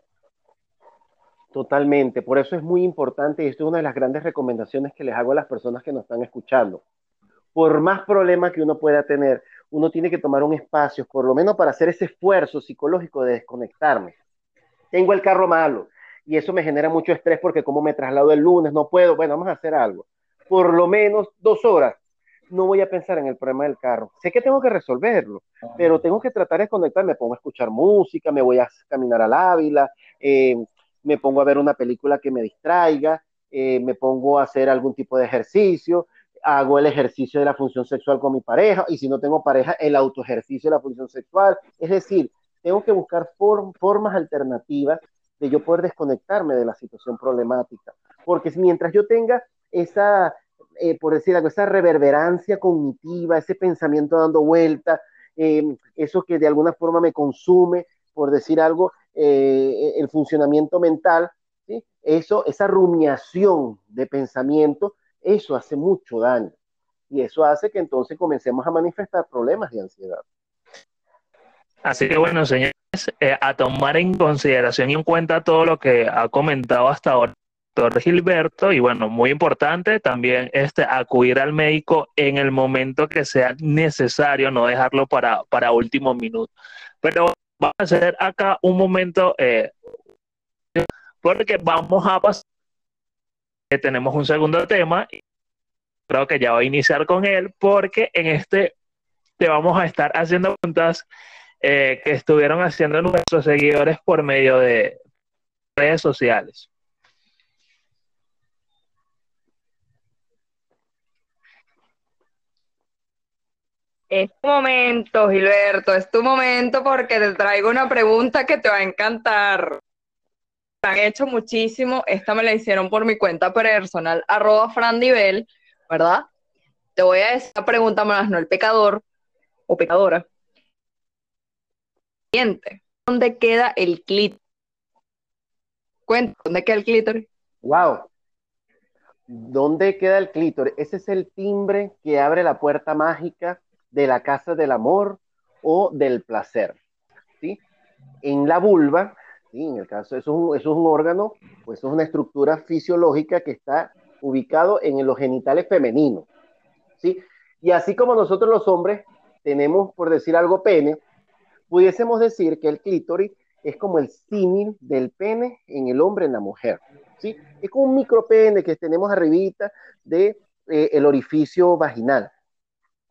Totalmente, por eso es muy importante y esto es una de las grandes recomendaciones que les hago a las personas que nos están escuchando. Por más problemas que uno pueda tener, uno tiene que tomar un espacio, por lo menos para hacer ese esfuerzo psicológico de desconectarme. Tengo el carro malo y eso me genera mucho estrés porque como me traslado el lunes, no puedo, bueno, vamos a hacer algo. Por lo menos dos horas no voy a pensar en el problema del carro. Sé que tengo que resolverlo, pero tengo que tratar de conectarme. Me pongo a escuchar música, me voy a caminar al Ávila, eh, me pongo a ver una película que me distraiga, eh, me pongo a hacer algún tipo de ejercicio, hago el ejercicio de la función sexual con mi pareja y si no tengo pareja, el autoejercicio de la función sexual. Es decir, tengo que buscar formas alternativas de yo poder desconectarme de la situación problemática. Porque mientras yo tenga esa, eh, por decir algo, esa reverberancia cognitiva, ese pensamiento dando vuelta, em, eso que de alguna forma me consume, por decir algo, eh, el funcionamiento mental, eso, esa rumiación de pensamiento, eso hace mucho daño. Y eso hace que entonces comencemos a manifestar problemas de ansiedad. Así que bueno, señores, eh, a tomar en consideración y en cuenta todo lo que ha comentado hasta ahora doctor Gilberto y bueno, muy importante también este acudir al médico en el momento que sea necesario, no dejarlo para, para último minuto. Pero vamos a hacer acá un momento eh, porque vamos a pasar tenemos un segundo tema creo que ya voy a iniciar con él porque en este te vamos a estar haciendo preguntas eh, que estuvieron haciendo nuestros seguidores por medio de redes sociales. Es tu momento, Gilberto, es tu momento porque te traigo una pregunta que te va a encantar. Me han hecho muchísimo, esta me la hicieron por mi cuenta personal, arroba frandivel, ¿verdad? Te voy a decir la pregunta más, no el pecador o pecadora. ¿Dónde queda el clítoris? Cuenta, ¿dónde queda el clítoris? Wow. ¿Dónde queda el clítoris? Ese es el timbre que abre la puerta mágica de la casa del amor o del placer. ¿sí? En la vulva, ¿sí? en el caso, eso es, un, un órgano, pues es una estructura fisiológica que está ubicado en los genitales femeninos. ¿sí? Y así como nosotros los hombres tenemos, por decir algo, pene, pudiésemos decir que el clítoris es como el símil del pene en el hombre en la mujer. ¿sí? Es como un micropene que tenemos arribita de eh, el orificio vaginal,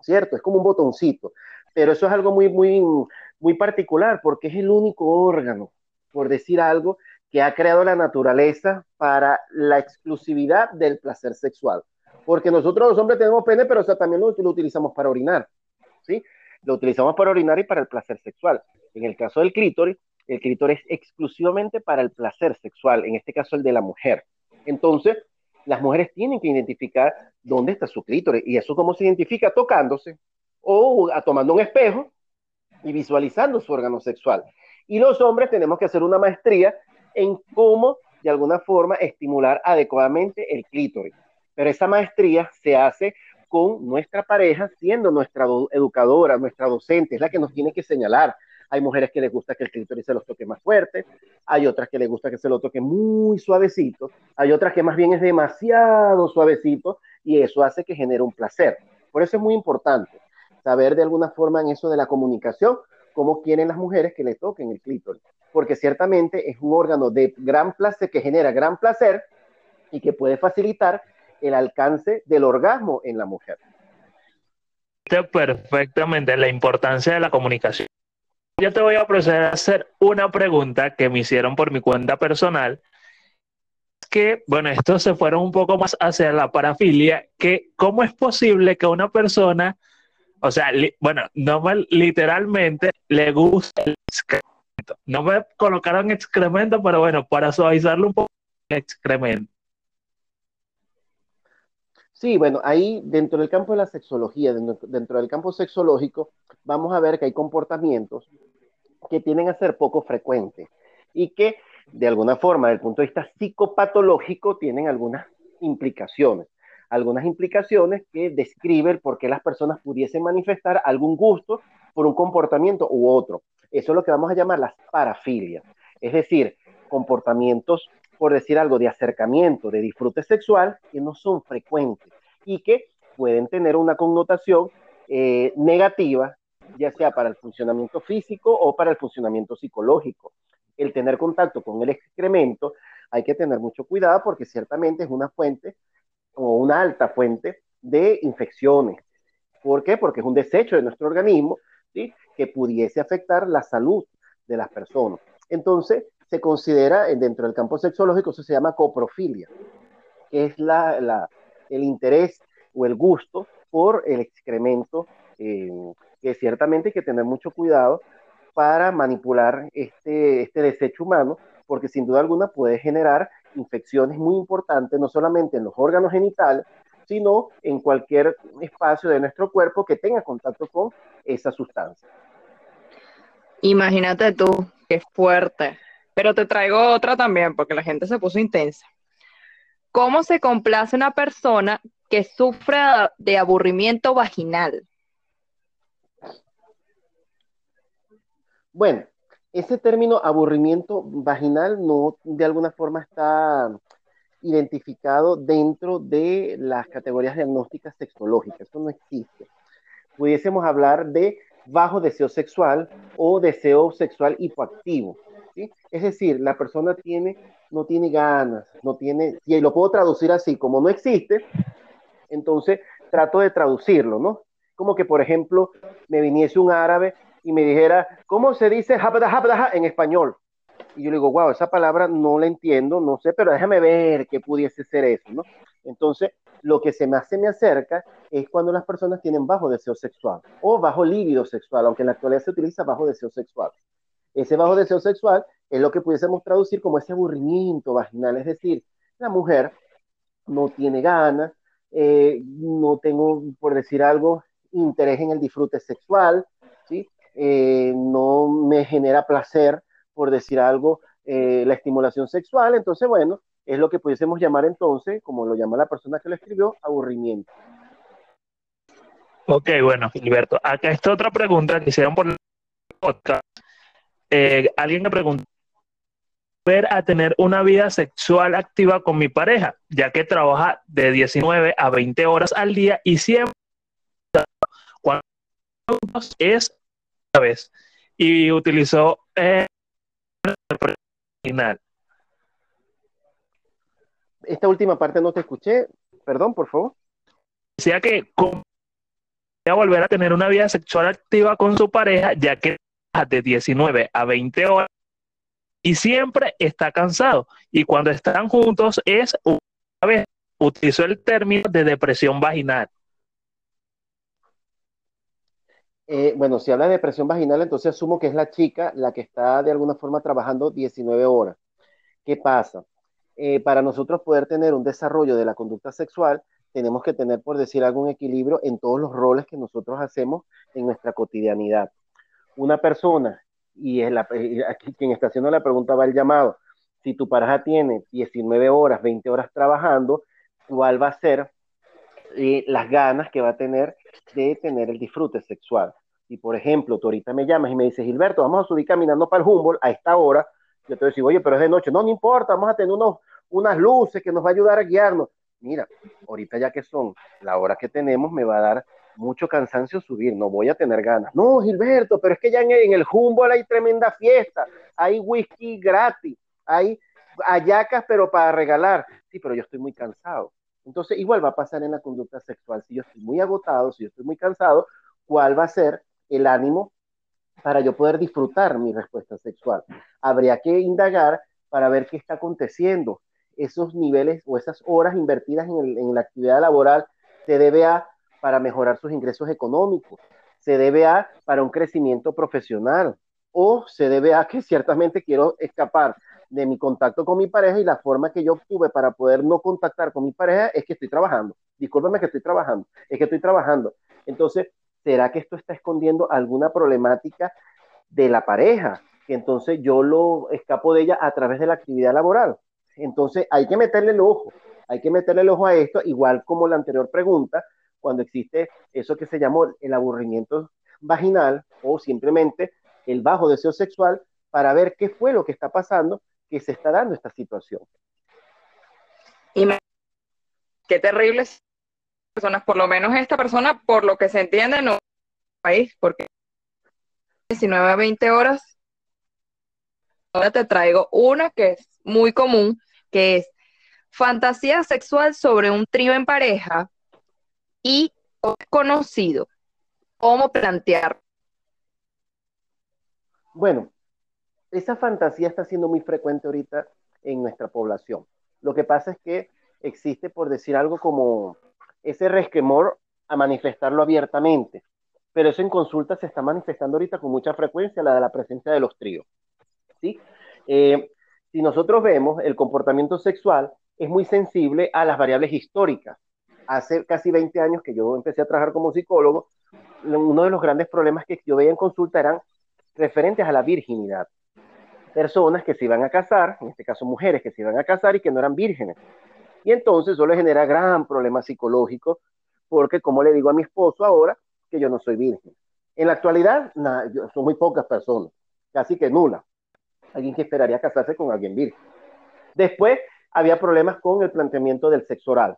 ¿cierto? Es como un botoncito, pero eso es algo muy, muy, muy particular porque es el único órgano, por decir algo, que ha creado la naturaleza para la exclusividad del placer sexual. Porque nosotros los hombres tenemos pene, pero también lo, lo utilizamos para orinar, ¿sí? lo utilizamos para orinar y para el placer sexual. En el caso del clítoris, el clítoris es exclusivamente para el placer sexual, en este caso el de la mujer. Entonces, las mujeres tienen que identificar dónde está su clítoris y eso cómo se identifica tocándose o tomando un espejo y visualizando su órgano sexual. Y los hombres tenemos que hacer una maestría en cómo de alguna forma estimular adecuadamente el clítoris. Pero esa maestría se hace con nuestra pareja siendo nuestra educadora, nuestra docente, es la que nos tiene que señalar. Hay mujeres que les gusta que el clítoris se los toque más fuerte, hay otras que les gusta que se lo toque muy suavecito, hay otras que más bien es demasiado suavecito y eso hace que genere un placer. Por eso es muy importante saber de alguna forma en eso de la comunicación cómo quieren las mujeres que le toquen el clítoris, porque ciertamente es un órgano de gran placer que genera gran placer y que puede facilitar el alcance del orgasmo en la mujer. Perfectamente la importancia de la comunicación. Yo te voy a proceder a hacer una pregunta que me hicieron por mi cuenta personal, que, bueno, estos se fueron un poco más hacia la parafilia, que cómo es posible que una persona, o sea, bueno, no me, literalmente le guste el excremento. No me colocaron excremento, pero bueno, para suavizarlo un poco, excremento. Sí, bueno, ahí dentro del campo de la sexología, dentro, del campo sexológico, vamos a ver que hay comportamientos que tienden a ser poco frecuentes y que de alguna forma, desde el punto de vista psicopatológico, tienen algunas implicaciones. algunas implicaciones que describen por qué las personas pudiesen manifestar algún gusto por un comportamiento u otro. Eso es lo que vamos a llamar las parafilias, es decir, comportamientos, por decir algo, de acercamiento, de disfrute sexual, que no son frecuentes y que pueden tener una connotación eh, negativa, ya sea para el funcionamiento físico o para el funcionamiento psicológico. El tener contacto con el excremento hay que tener mucho cuidado porque ciertamente es una fuente o una alta fuente de infecciones. ¿Por qué? Porque es un desecho de nuestro organismo ¿sí? que pudiese afectar la salud de las personas. Entonces, se considera dentro del campo sexológico, eso se llama coprofilia, que es la, el interés o el gusto por el excremento, eh, que ciertamente hay que tener mucho cuidado para manipular este, este desecho humano, porque sin duda alguna puede generar infecciones muy importantes, no solamente en los órganos genitales, sino en cualquier espacio de nuestro cuerpo que tenga contacto con esa sustancia. Imagínate tú, qué fuerte. Pero te traigo otra también, porque la gente se puso intensa. ¿Cómo se complace una persona que sufre de aburrimiento vaginal? Bueno, ese término aburrimiento vaginal no de alguna forma está identificado dentro de las categorías diagnósticas sexológicas. Eso no existe. Pudiésemos hablar de bajo deseo sexual o deseo sexual hipoactivo. ¿sí? Es decir, la persona tiene, no tiene ganas, no tiene, y lo puedo traducir así, como no existe, entonces trato de traducirlo, ¿no? Como que, por ejemplo, me viniese un árabe y me dijera, ¿cómo se dice en español? Y yo le digo, wow, esa palabra no la entiendo, no sé, pero déjame ver qué pudiese ser eso, ¿no? Entonces, lo que se me hace me acerca es cuando las personas tienen bajo deseo sexual o bajo líbido sexual, aunque en la actualidad se utiliza bajo deseo sexual. Ese bajo deseo sexual es lo que pudiésemos traducir como ese aburrimiento vaginal, es decir, la mujer no tiene ganas, eh, no tengo, por decir algo, interés en el disfrute sexual. Eh, no me genera placer, por decir algo, eh, la estimulación sexual, entonces, bueno, es lo que pudiésemos llamar entonces, como lo llama la persona que lo escribió, aburrimiento. Ok, bueno, Gilberto, acá está otra pregunta que hicieron por el podcast. Eh, alguien me preguntó ver a tener una vida sexual activa con mi pareja, ya que trabaja de 19 a 20 horas al día y siempre cuando es vez y utilizó eh, final esta última parte no te escuché. Perdón, por favor. Decía que a volver a tener una vida sexual activa con su pareja, ya que de 19 a 20 horas y siempre está cansado. Y cuando están juntos es una vez, utilizó el término de depresión vaginal. Eh, bueno, si habla de depresión vaginal, entonces asumo que es la chica la que está de alguna forma trabajando 19 horas. ¿Qué pasa? Eh, para nosotros poder tener un desarrollo de la conducta sexual, tenemos que tener, por decir algún equilibrio en todos los roles que nosotros hacemos en nuestra cotidianidad. Una persona, y aquí quien está haciendo la pregunta va el llamado, si tu pareja tiene 19 horas, 20 horas trabajando, ¿cuál va a ser eh, las ganas que va a tener de tener el disfrute sexual? Y por ejemplo, tú ahorita me llamas y me dices, Gilberto, vamos a subir caminando para el Humboldt a esta hora, yo te digo, oye, pero es de noche. No, no importa, vamos a tener unos, unas luces que nos va a ayudar a guiarnos. Mira, ahorita ya que son la hora que tenemos, me va a dar mucho cansancio subir, no voy a tener ganas. No, Gilberto, pero es que ya en, el Humboldt hay tremenda fiesta, hay whisky gratis, hay ayacas, pero para regalar. Sí, pero yo estoy muy cansado. Entonces, igual va a pasar en la conducta sexual. Si yo estoy muy agotado, si yo estoy muy cansado, ¿cuál va a ser el ánimo para yo poder disfrutar mi respuesta sexual? Habría que indagar para ver qué está aconteciendo esos niveles o esas horas invertidas en, la actividad laboral se debe a para mejorar sus ingresos económicos, se debe a para un crecimiento profesional o se debe a que ciertamente quiero escapar de mi contacto con mi pareja y la forma que yo tuve para poder no contactar con mi pareja es que estoy trabajando. Discúlpeme que estoy trabajando, es que estoy trabajando. Entonces, ¿será que esto está escondiendo alguna problemática de la pareja? Que entonces yo lo escapo de ella a través de la actividad laboral. Entonces hay que meterle el ojo, hay que meterle el ojo a esto, igual como la anterior pregunta, cuando existe eso que se llamó el aburrimiento vaginal o simplemente el bajo deseo sexual para ver qué fue lo que está pasando, que se está dando esta situación. Qué terribles personas, por lo menos esta persona, por lo que se entiende, no país, porque 19 a 20 horas. Ahora te traigo una que es muy común, que es fantasía sexual sobre un trío en pareja y conocido. ¿Cómo plantear? Bueno, esa fantasía está siendo muy frecuente ahorita en nuestra población. Lo que pasa es que existe, por decir algo, como ese resquemor a manifestarlo abiertamente. Pero eso en consulta se está manifestando ahorita con mucha frecuencia, la de la presencia de los tríos. ¿sí? Eh, si nosotros vemos, el comportamiento sexual es muy sensible a las variables históricas. Hace casi 20 años que yo empecé a trabajar como psicólogo, uno de los grandes problemas que yo veía en consulta eran referentes a la virginidad. Personas que se iban a casar, en este caso mujeres que se iban a casar y que no eran vírgenes. Y entonces eso le genera gran problema psicológico, porque como le digo a mi esposo ahora, que yo no soy virgen. En la actualidad, son muy pocas personas, casi que nula. Alguien que esperaría casarse con alguien virgen. Después había problemas con el planteamiento del sexo oral,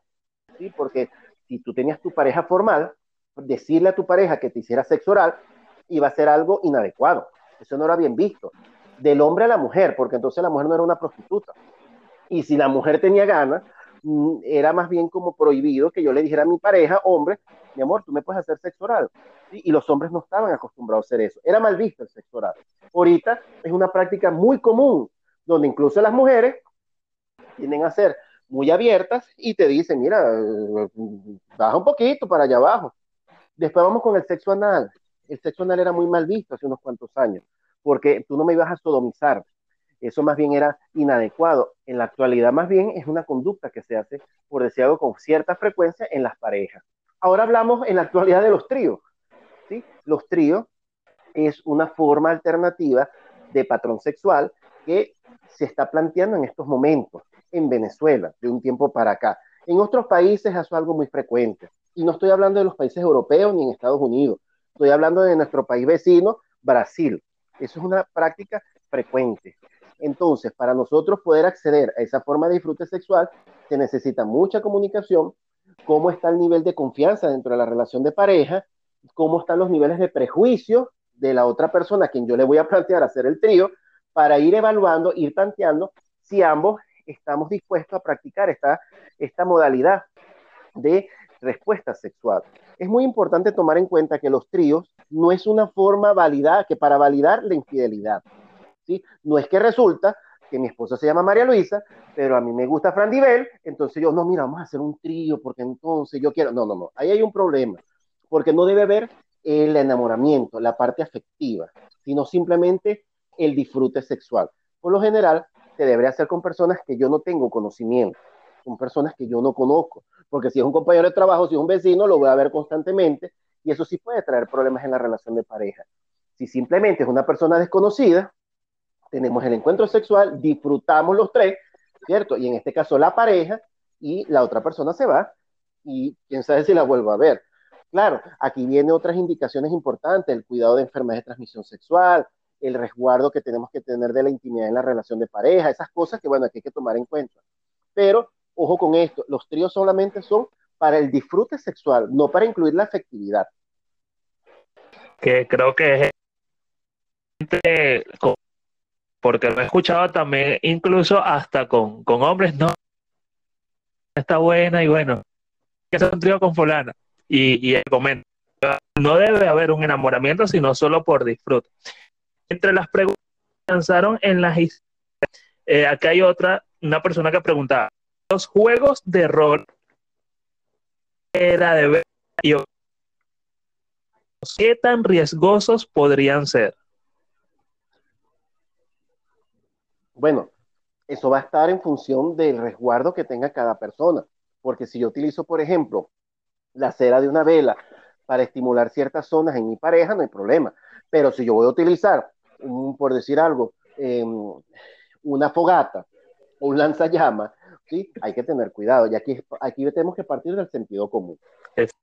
¿sí? porque si tú tenías tu pareja formal, decirle a tu pareja que te hiciera sexo oral iba a ser algo inadecuado. Eso no era bien visto. Del hombre a la mujer, porque entonces la mujer no era una prostituta. Y si la mujer tenía ganas, era más bien como prohibido que yo le dijera a mi pareja, hombre, mi amor, tú me puedes hacer sexo oral. Y los hombres no estaban acostumbrados a hacer eso. Era mal visto el sexo oral. Ahorita es una práctica muy común, donde incluso las mujeres tienden a ser muy abiertas y te dicen, mira, baja un poquito para allá abajo. Después vamos con el sexo anal. El sexo anal era muy mal visto hace unos cuantos años, porque tú no me ibas a sodomizar. Eso más bien era inadecuado. En la actualidad más bien es una conducta que se hace, por decir algo, con cierta frecuencia en las parejas. Ahora hablamos en la actualidad de los tríos. ¿sí? Los tríos es una forma alternativa de patrón sexual que se está planteando en estos momentos en Venezuela, de un tiempo para acá. En otros países eso es algo muy frecuente. Y no estoy hablando de los países europeos ni en Estados Unidos. Estoy hablando de nuestro país vecino, Brasil. Eso es una práctica frecuente. Entonces, para nosotros poder acceder a esa forma de disfrute sexual, se necesita mucha comunicación, cómo está el nivel de confianza dentro de la relación de pareja, cómo están los niveles de prejuicio de la otra persona a quien yo le voy a plantear hacer el trío, para ir evaluando, ir tanteando si ambos estamos dispuestos a practicar esta, esta modalidad de respuesta sexual. Es muy importante tomar en cuenta que los tríos no es una forma validada, que para validar la infidelidad. No es que resulta que mi esposa se llama María Luisa, pero a mí me gusta Fran Divel, entonces yo, no, mira, vamos a hacer un trío porque entonces yo quiero, no, no, no, ahí hay un problema, porque no debe haber el enamoramiento, la parte afectiva, sino simplemente el disfrute sexual. Por lo general, se debería hacer con personas que yo no tengo conocimiento, con personas que yo no conozco, porque si es un compañero de trabajo, si es un vecino, lo voy a ver constantemente y eso sí puede traer problemas en la relación de pareja. Si simplemente es una persona desconocida, tenemos el encuentro sexual, disfrutamos los tres, ¿cierto? Y en este caso la pareja y la otra persona se va y quién sabe si la vuelvo a ver. Claro, aquí vienen otras indicaciones importantes, el cuidado de enfermedades de transmisión sexual, el resguardo que tenemos que tener de la intimidad en la relación de pareja, esas cosas que, bueno, aquí hay que tomar en cuenta. Pero, ojo con esto, los tríos solamente son para el disfrute sexual, no para incluir la afectividad. Que creo que es porque lo he escuchado también incluso hasta con, hombres, no, está buena y bueno, que hacer un trío con fulana. Y, y él comenta, no debe haber un enamoramiento, sino solo por disfrute. Entre las preguntas que lanzaron en las eh, acá hay otra, una persona que preguntaba, los juegos de rol era de ver ¿qué tan riesgosos podrían ser? Bueno, eso va a estar en función del resguardo que tenga cada persona, porque si yo utilizo, por ejemplo, la cera de una vela para estimular ciertas zonas en mi pareja, no hay problema. Pero si yo voy a utilizar, por decir algo, em, una fogata o un lanzallamas ¿sí? Hay que tener cuidado. Y aquí, aquí tenemos que partir del sentido común.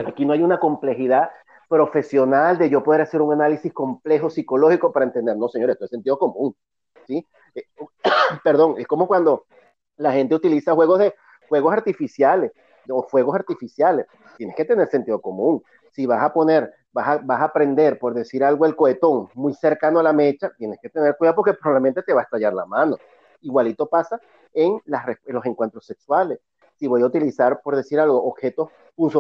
Aquí no hay una complejidad profesional de yo poder hacer un análisis complejo psicológico para entender. No, señores, esto es sentido común. ¿sí? Eh, perdón, es como cuando la gente utiliza juegos de juegos artificiales o fuegos artificiales. Tienes que tener sentido común. Si vas a poner, vas a, vas a aprender, por decir algo, el cohetón muy cercano a la mecha, tienes que tener cuidado porque probablemente te va a estallar la mano. Igualito pasa en, los encuentros sexuales. Si voy a utilizar, por decir algo, objetos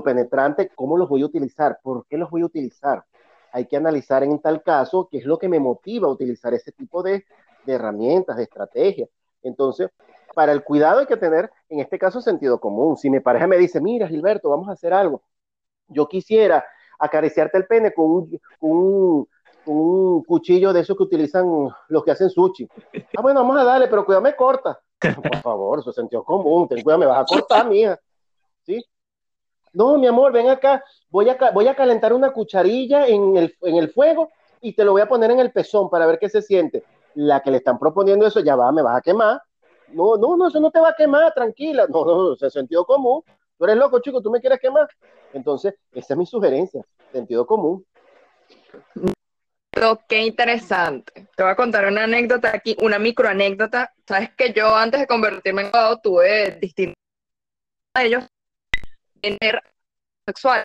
penetrantes, ¿cómo los voy a utilizar? ¿Por qué los voy a utilizar? Hay que analizar en tal caso qué es lo que me motiva a utilizar ese tipo de, de herramientas, de estrategias. Entonces, para el cuidado hay que tener, en este caso, sentido común. Si mi pareja me dice, mira, Gilberto, vamos a hacer algo, yo quisiera acariciarte el pene con un, cuchillo de esos que utilizan los que hacen sushi. Ah, bueno, vamos a darle, pero cuidado, corta. Por favor, eso es sentido común, ten cuidado, me vas a cortar, mía. ¿Sí? No, mi amor, ven acá, voy a, voy a calentar una cucharilla en el, en el fuego y te lo voy a poner en el pezón para ver qué se siente. La que le están proponiendo eso, ya va, me vas a quemar. No, no, no, eso no te va a quemar, tranquila. No, no, es sentido común. Tú eres loco, chico, tú me quieres quemar. Entonces, esa es mi sugerencia, sentido común. Qué interesante. Te voy a contar una anécdota aquí, una microanécdota. Sabes que yo antes de convertirme en abogado tuve distintos de ellos tener sexual.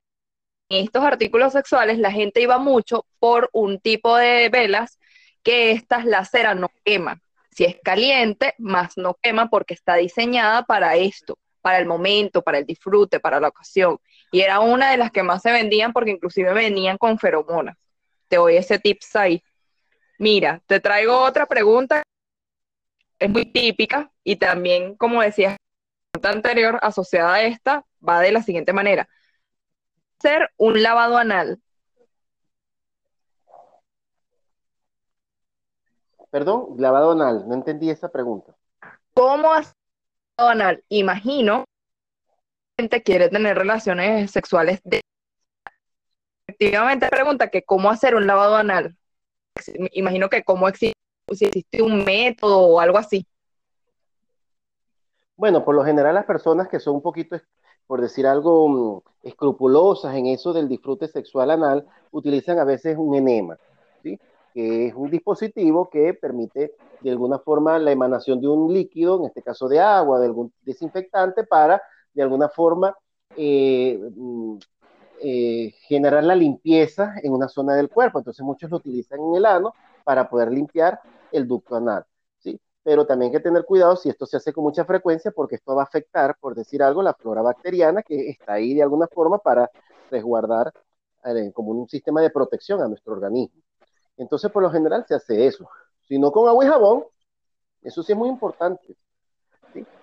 En estos artículos sexuales la gente iba mucho por un tipo de velas que estas la cera no quema. Si es caliente, más no quema porque está diseñada para esto, para el momento, para el disfrute, para la ocasión. Y era una de las que más se vendían porque inclusive venían con feromonas. Te doy ese tips ahí. Mira, te traigo otra pregunta. Es muy típica y también, como decías, anterior asociada a esta va de la siguiente manera. Hacer un lavado anal Perdón, lavado anal, no entendí esa pregunta. ¿Cómo hacer lavado anal? Imagino que gente quiere tener relaciones sexuales. De... Efectivamente, pregunta que cómo hacer un lavado anal. Imagino que cómo existe, si existe un método o algo así. Bueno, por lo general las personas que son un poquito, por decir algo, mm, escrupulosas en eso del disfrute sexual anal, utilizan a veces un enema, ¿sí? Que es un dispositivo que permite de alguna forma la emanación de un líquido, en este caso de agua, de algún desinfectante, para de alguna forma eh, mm, eh, generar la limpieza en una zona del cuerpo. Entonces muchos lo utilizan en el ano para poder limpiar el ducto anal. ¿sí? Pero también hay que tener cuidado si esto se hace con mucha frecuencia, porque esto va a afectar, por decir algo, la flora bacteriana que está ahí de alguna forma para resguardar eh, como un sistema de protección a nuestro organismo. Entonces, por lo general se hace eso. Si no con agua y jabón, eso sí es muy importante,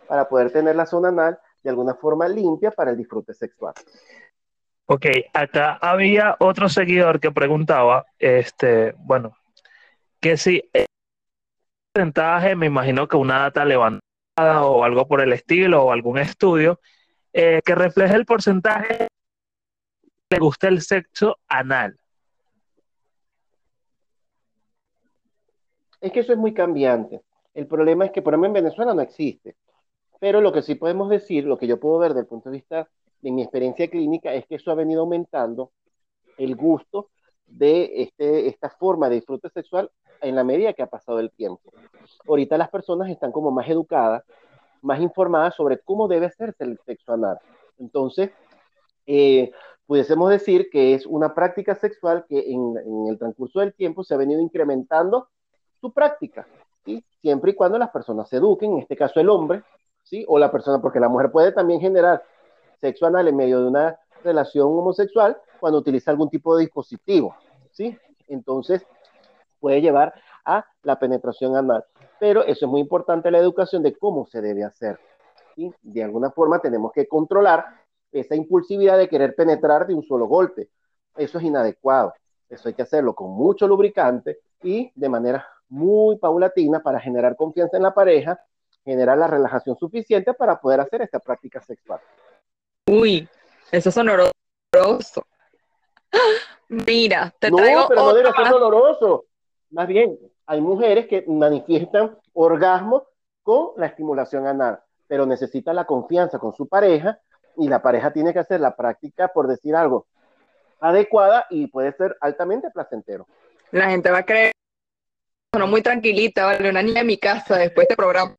para poder tener la zona anal de alguna forma limpia para el disfrute sexual. Ok, acá había otro seguidor que preguntaba, este, bueno, que si el porcentaje, me imagino que una data levantada o algo por el estilo o algún estudio, eh, que refleje el porcentaje le gusta el sexo anal. Es que eso es muy cambiante. El problema es que, por ejemplo, en Venezuela no existe. Pero lo que sí podemos decir, lo que yo puedo ver desde el punto de vista de mi experiencia clínica, es que eso ha venido aumentando el gusto de este, esta forma de disfrute sexual en la medida que ha pasado el tiempo. Ahorita las personas están como más educadas, más informadas sobre cómo debe hacerse el sexo anal. Entonces, eh, pudiésemos decir que es una práctica sexual que en, en, el transcurso del tiempo se ha venido incrementando su práctica, ¿sí? siempre y cuando las personas se eduquen, en este caso el hombre, ¿sí? o la persona, porque la mujer puede también generar sexo anal en medio de una relación homosexual cuando utiliza algún tipo de dispositivo, ¿sí? Entonces puede llevar a la penetración anal, pero eso es muy importante la educación de cómo se debe hacer, ¿sí? De alguna forma tenemos que controlar esa impulsividad de querer penetrar de un solo golpe. Eso es inadecuado. Eso hay que hacerlo con mucho lubricante y de manera muy paulatina para generar confianza en la pareja, generar la relajación suficiente para poder hacer esta práctica sexual. Uy, eso es doloroso. Mira, te no, traigo pero no debe ser doloroso. Más bien, hay mujeres que manifiestan orgasmo con la estimulación anal. pero necesita la confianza con su pareja y la pareja tiene que hacer la práctica, por decir algo, adecuada y puede ser altamente placentero. La gente va a creer, muy tranquilita, vale, una niña en mi casa después de este programa.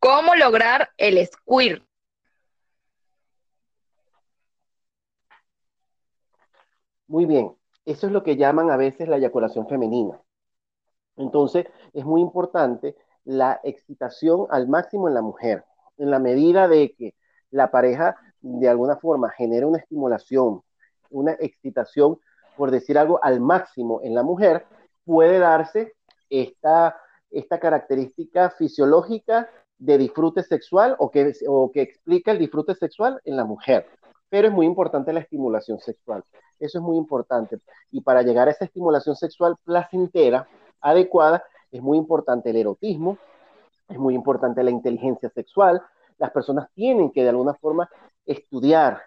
¿Cómo lograr el squirt? Muy bien, eso es lo que llaman a veces la eyaculación femenina. Entonces, es muy importante la excitación al máximo en la mujer, en la medida de que la pareja de alguna forma genera una estimulación, una excitación, por decir algo, al máximo en la mujer, puede darse esta, esta característica fisiológica de disfrute sexual o que, o que explica el disfrute sexual en la mujer. Pero es muy importante la estimulación sexual. Eso es muy importante. Y para llegar a esa estimulación sexual placentera, adecuada, es muy importante el erotismo, es muy importante la inteligencia sexual. Las personas tienen que de alguna forma estudiar,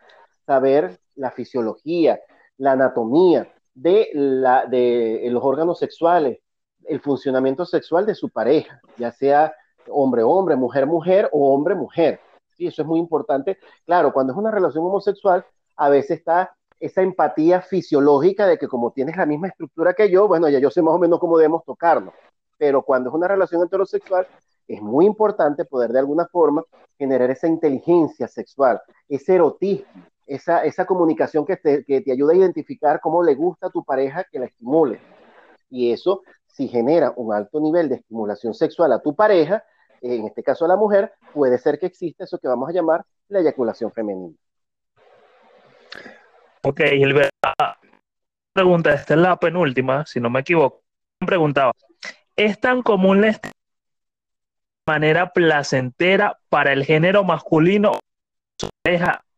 saber la fisiología, la anatomía de, la, de los órganos sexuales, el funcionamiento sexual de su pareja, ya sea hombre-hombre, mujer-mujer o hombre-mujer. Sí, eso es muy importante. Claro, cuando es una relación homosexual, a veces está esa empatía fisiológica de que como tienes la misma estructura que yo, bueno, ya yo sé más o menos cómo debemos tocarlo. Pero cuando es una relación heterosexual, es muy importante poder de alguna forma generar esa inteligencia sexual, ese erotismo, esa, esa comunicación que te, que te ayuda a identificar cómo le gusta a tu pareja que la estimule. Y eso, si genera un alto nivel de estimulación sexual a tu pareja, en este caso a la mujer, puede ser que exista eso que vamos a llamar la eyaculación femenina. Ok, Gilberto, pregunta, esta es la penúltima, si no me equivoco. Preguntaba, ¿es tan común la manera placentera para el género masculino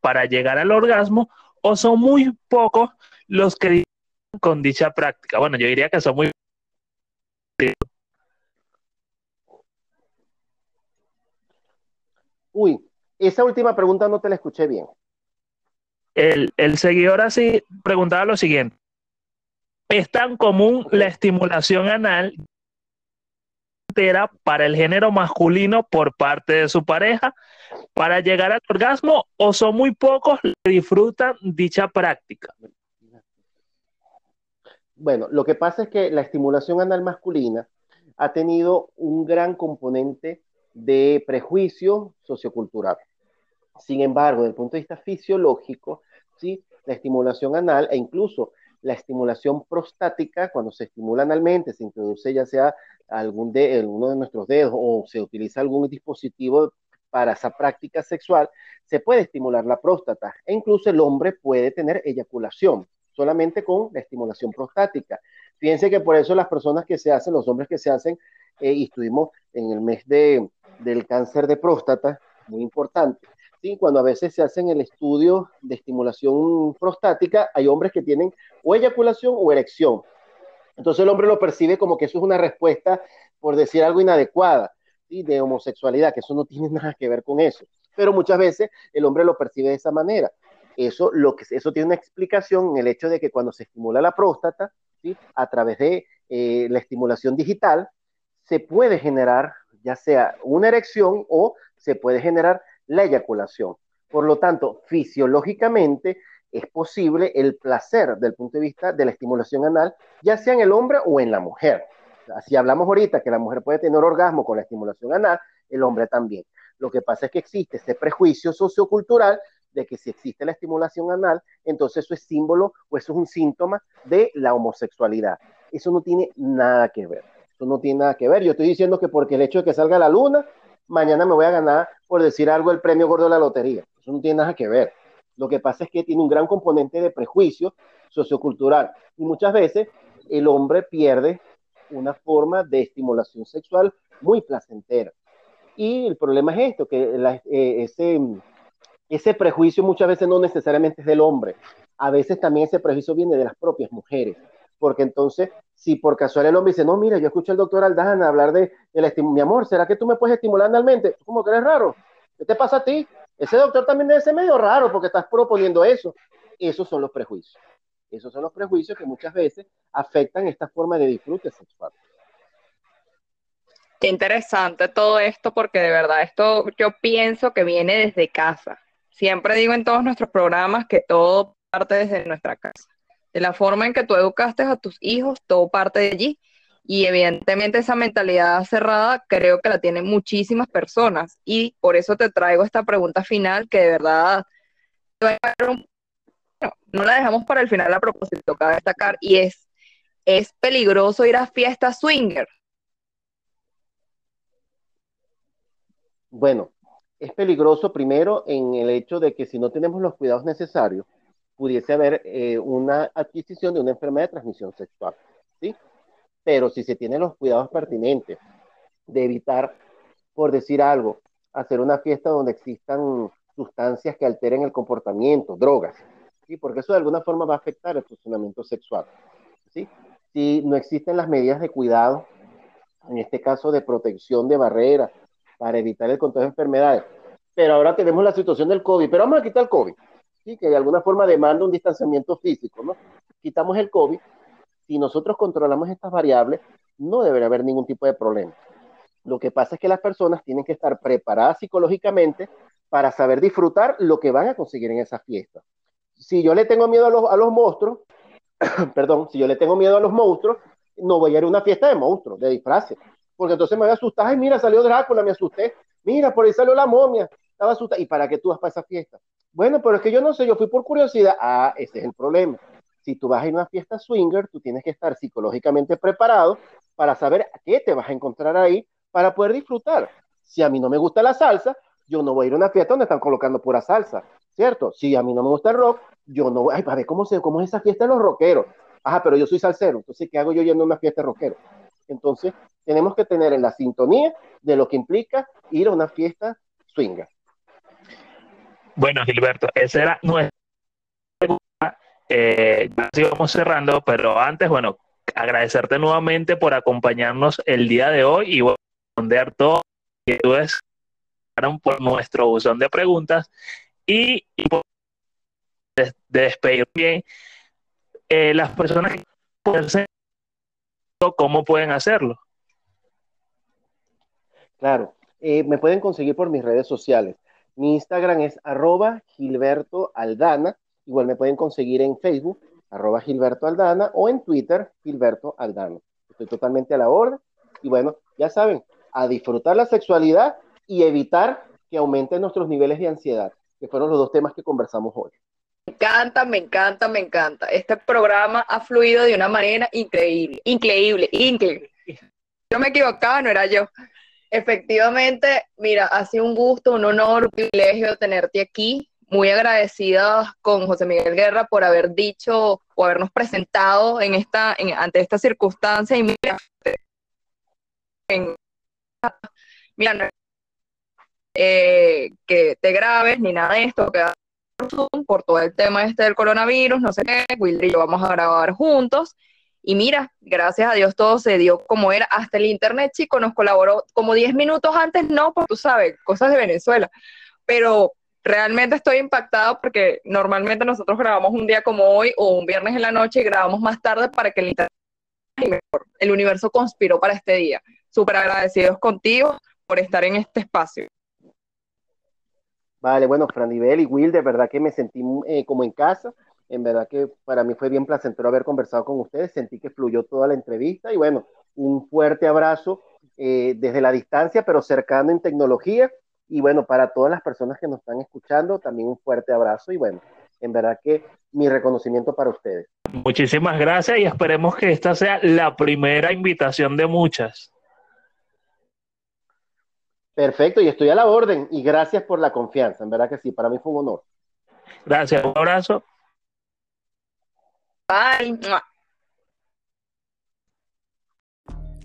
para llegar al orgasmo o son muy pocos los que con dicha práctica? Bueno, yo diría que son muy Uy, esa última pregunta no te la escuché bien el, seguidor así preguntaba lo siguiente. ¿Es tan común la estimulación anal para el género masculino por parte de su pareja para llegar al orgasmo o son muy pocos los que disfrutan dicha práctica? Bueno, lo que pasa es que la estimulación anal masculina ha tenido un gran componente de prejuicio sociocultural. Sin embargo, desde el punto de vista fisiológico, ¿sí? la estimulación anal e incluso la estimulación prostática, cuando se estimula analmente, se introduce ya sea algún de, uno de nuestros dedos o se utiliza algún dispositivo para esa práctica sexual, se puede estimular la próstata e incluso el hombre puede tener eyaculación solamente con la estimulación prostática. Fíjense que por eso las personas que se hacen, los hombres que se hacen, eh, y estuvimos en el mes de, del cáncer de próstata, muy importante, cuando a veces se hacen el estudio de estimulación prostática, hay hombres que tienen o eyaculación o erección. Entonces el hombre lo percibe como que eso es una respuesta, por decir algo inadecuada, de homosexualidad, que eso no tiene nada que ver con eso. Pero muchas veces el hombre lo percibe de esa manera. Eso, lo que, eso tiene una explicación en el hecho de que cuando se estimula la próstata, a través de eh, la estimulación digital, se puede generar ya sea una erección o se puede generar la eyaculación. Por lo tanto, fisiológicamente es posible el placer del punto de vista de la estimulación anal, ya sea en el hombre o en la mujer. Si hablamos ahorita que la mujer puede tener orgasmo con la estimulación anal, el hombre también. Lo que pasa es que existe este prejuicio sociocultural de que si existe la estimulación anal, entonces eso es símbolo o eso es un síntoma de la homosexualidad. Eso no tiene nada que ver. Eso no tiene nada que ver. Yo estoy diciendo que porque el hecho de que salga la luna, mañana me voy a ganar, por decir algo, el premio gordo de la lotería. Eso no tiene nada que ver. Lo que pasa es que tiene un gran componente de prejuicio sociocultural y muchas veces el hombre pierde una forma de estimulación sexual muy placentera. Y el problema es esto, que eh, ese, ese prejuicio muchas veces no necesariamente es del hombre, a veces también ese prejuicio viene de las propias mujeres porque entonces, si por casualidad el hombre dice, no, mira, yo escuché al doctor Aldana hablar de, mi amor, ¿será que tú me puedes estimular analmente? ¿Cómo que eres raro? ¿Qué te pasa a ti? Ese doctor también debe ser medio raro porque estás proponiendo eso. Esos son los prejuicios. Esos son los prejuicios que muchas veces afectan esta forma de disfrute sexual. Qué interesante todo esto porque de verdad esto yo pienso que viene desde casa. Siempre digo en todos nuestros programas que todo parte desde nuestra casa. De la forma en que tú educaste a tus hijos, todo parte de allí. Y evidentemente esa mentalidad cerrada creo que la tienen muchísimas personas. Y por eso te traigo esta pregunta final que de verdad no la dejamos para el final a propósito, cabe destacar, y es, ¿es peligroso ir a fiestas swinger? Bueno, es peligroso primero en el hecho de que si no tenemos los cuidados necesarios, pudiese haber eh, una adquisición de una enfermedad de transmisión sexual, ¿sí? Pero si se tienen los cuidados pertinentes de evitar, por decir algo, hacer una fiesta donde existan sustancias que alteren el comportamiento, drogas, ¿sí? Porque eso de alguna forma va a afectar el funcionamiento sexual, ¿sí? Si no existen las medidas de cuidado, en este caso de protección de barreras, para evitar el contagio de enfermedades. Pero ahora tenemos la situación del COVID, pero vamos a quitar el COVID, ¿sí? que de alguna forma demanda un distanciamiento físico, ¿no? Quitamos el COVID, si nosotros controlamos estas variables, no debería haber ningún tipo de problema. Lo que pasa es que las personas tienen que estar preparadas psicológicamente para saber disfrutar lo que van a conseguir en esa fiesta. Si yo le tengo miedo a los, a los monstruos, perdón, si yo le tengo miedo a los monstruos, no voy a ir a una fiesta de monstruos, de disfraces porque entonces me voy a asustar, ay, mira, salió Drácula, me asusté, mira, por ahí salió la momia, estaba asustada, ¿y para qué tú vas para esa fiesta? Bueno, pero es que yo no sé, yo fui por curiosidad, ah, ese es el problema. Si tú vas a ir a una fiesta swinger, tú tienes que estar psicológicamente preparado para saber qué te vas a encontrar ahí para poder disfrutar. Si a mí no me gusta la salsa, yo no voy a ir a una fiesta donde están colocando pura salsa, ¿cierto? Si a mí no me gusta el rock, yo no voy, ay, para ver cómo, se, cómo es esa fiesta de los rockeros. Ajá, pero yo soy salsero, entonces, ¿qué hago yo yendo a una fiesta de rockeros? Entonces, tenemos que tener en la sintonía de lo que implica ir a una fiesta swinga. Bueno, Gilberto, esa era nuestra pregunta. Eh, ya vamos cerrando, pero antes, bueno, agradecerte nuevamente por acompañarnos el día de hoy y responder todo que inquietudes por nuestro buzón de preguntas y, por de, despedir bien eh, las personas que pueden ¿cómo pueden hacerlo? Claro, eh, me pueden conseguir por mis redes sociales. Mi Instagram es arroba Gilberto Aldana. Igual me pueden conseguir en Facebook, arroba Gilberto Aldana, o en Twitter, Gilberto Aldana. Estoy totalmente a la orden. Y bueno, ya saben, a disfrutar la sexualidad y evitar que aumenten nuestros niveles de ansiedad, que fueron los dos temas que conversamos hoy. Me encanta, me encanta, me encanta. Este programa ha fluido de una manera increíble, increíble, increíble. Yo me equivocaba, no era yo. Efectivamente, mira, ha sido un gusto, un honor, un privilegio tenerte aquí. Muy agradecida con José Miguel Guerra por haber dicho o habernos presentado en esta, ante esta circunstancia. Y mira, mira eh, que te grabes ni nada de esto, que por todo el tema este del coronavirus, no sé qué, Will y yo vamos a grabar juntos. Y mira, gracias a Dios todo se dio como era. Hasta el internet, chico, nos colaboró como 10 minutos antes, no, porque tú sabes, cosas de Venezuela. Pero realmente estoy impactada porque normalmente nosotros grabamos un día como hoy o un viernes en la noche y grabamos más tarde para que el internet. El universo conspiró para este día. Súper agradecidos contigo por estar en este espacio. Vale, bueno, Franibel y Will, de verdad que me sentí eh, como en casa. En verdad que para mí fue bien placentero haber conversado con ustedes. Sentí que fluyó toda la entrevista y bueno, un fuerte abrazo eh, desde la distancia, pero cercano en tecnología. Y bueno, para todas las personas que nos están escuchando, también un fuerte abrazo y bueno, en verdad que mi reconocimiento para ustedes. Muchísimas gracias y esperemos que esta sea la primera invitación de muchas. Perfecto, y estoy a la orden. Y gracias por la confianza. En verdad que sí, para mí fue un honor. Gracias, un abrazo. Bye.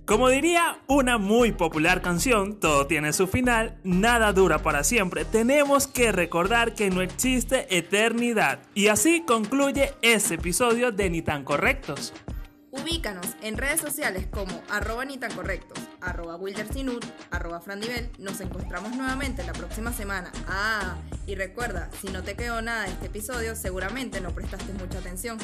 Como diría una muy popular canción, todo tiene su final, nada dura para siempre. Tenemos que recordar que no existe eternidad. Y así concluye este episodio de Ni tan correctos. Ubícanos en redes sociales como arroba ni tan correctos, arroba wildersinut, arroba frandivel. Nos encontramos nuevamente la próxima semana. Ah, y recuerda, si no te quedó nada de este episodio, seguramente no prestaste mucha atención.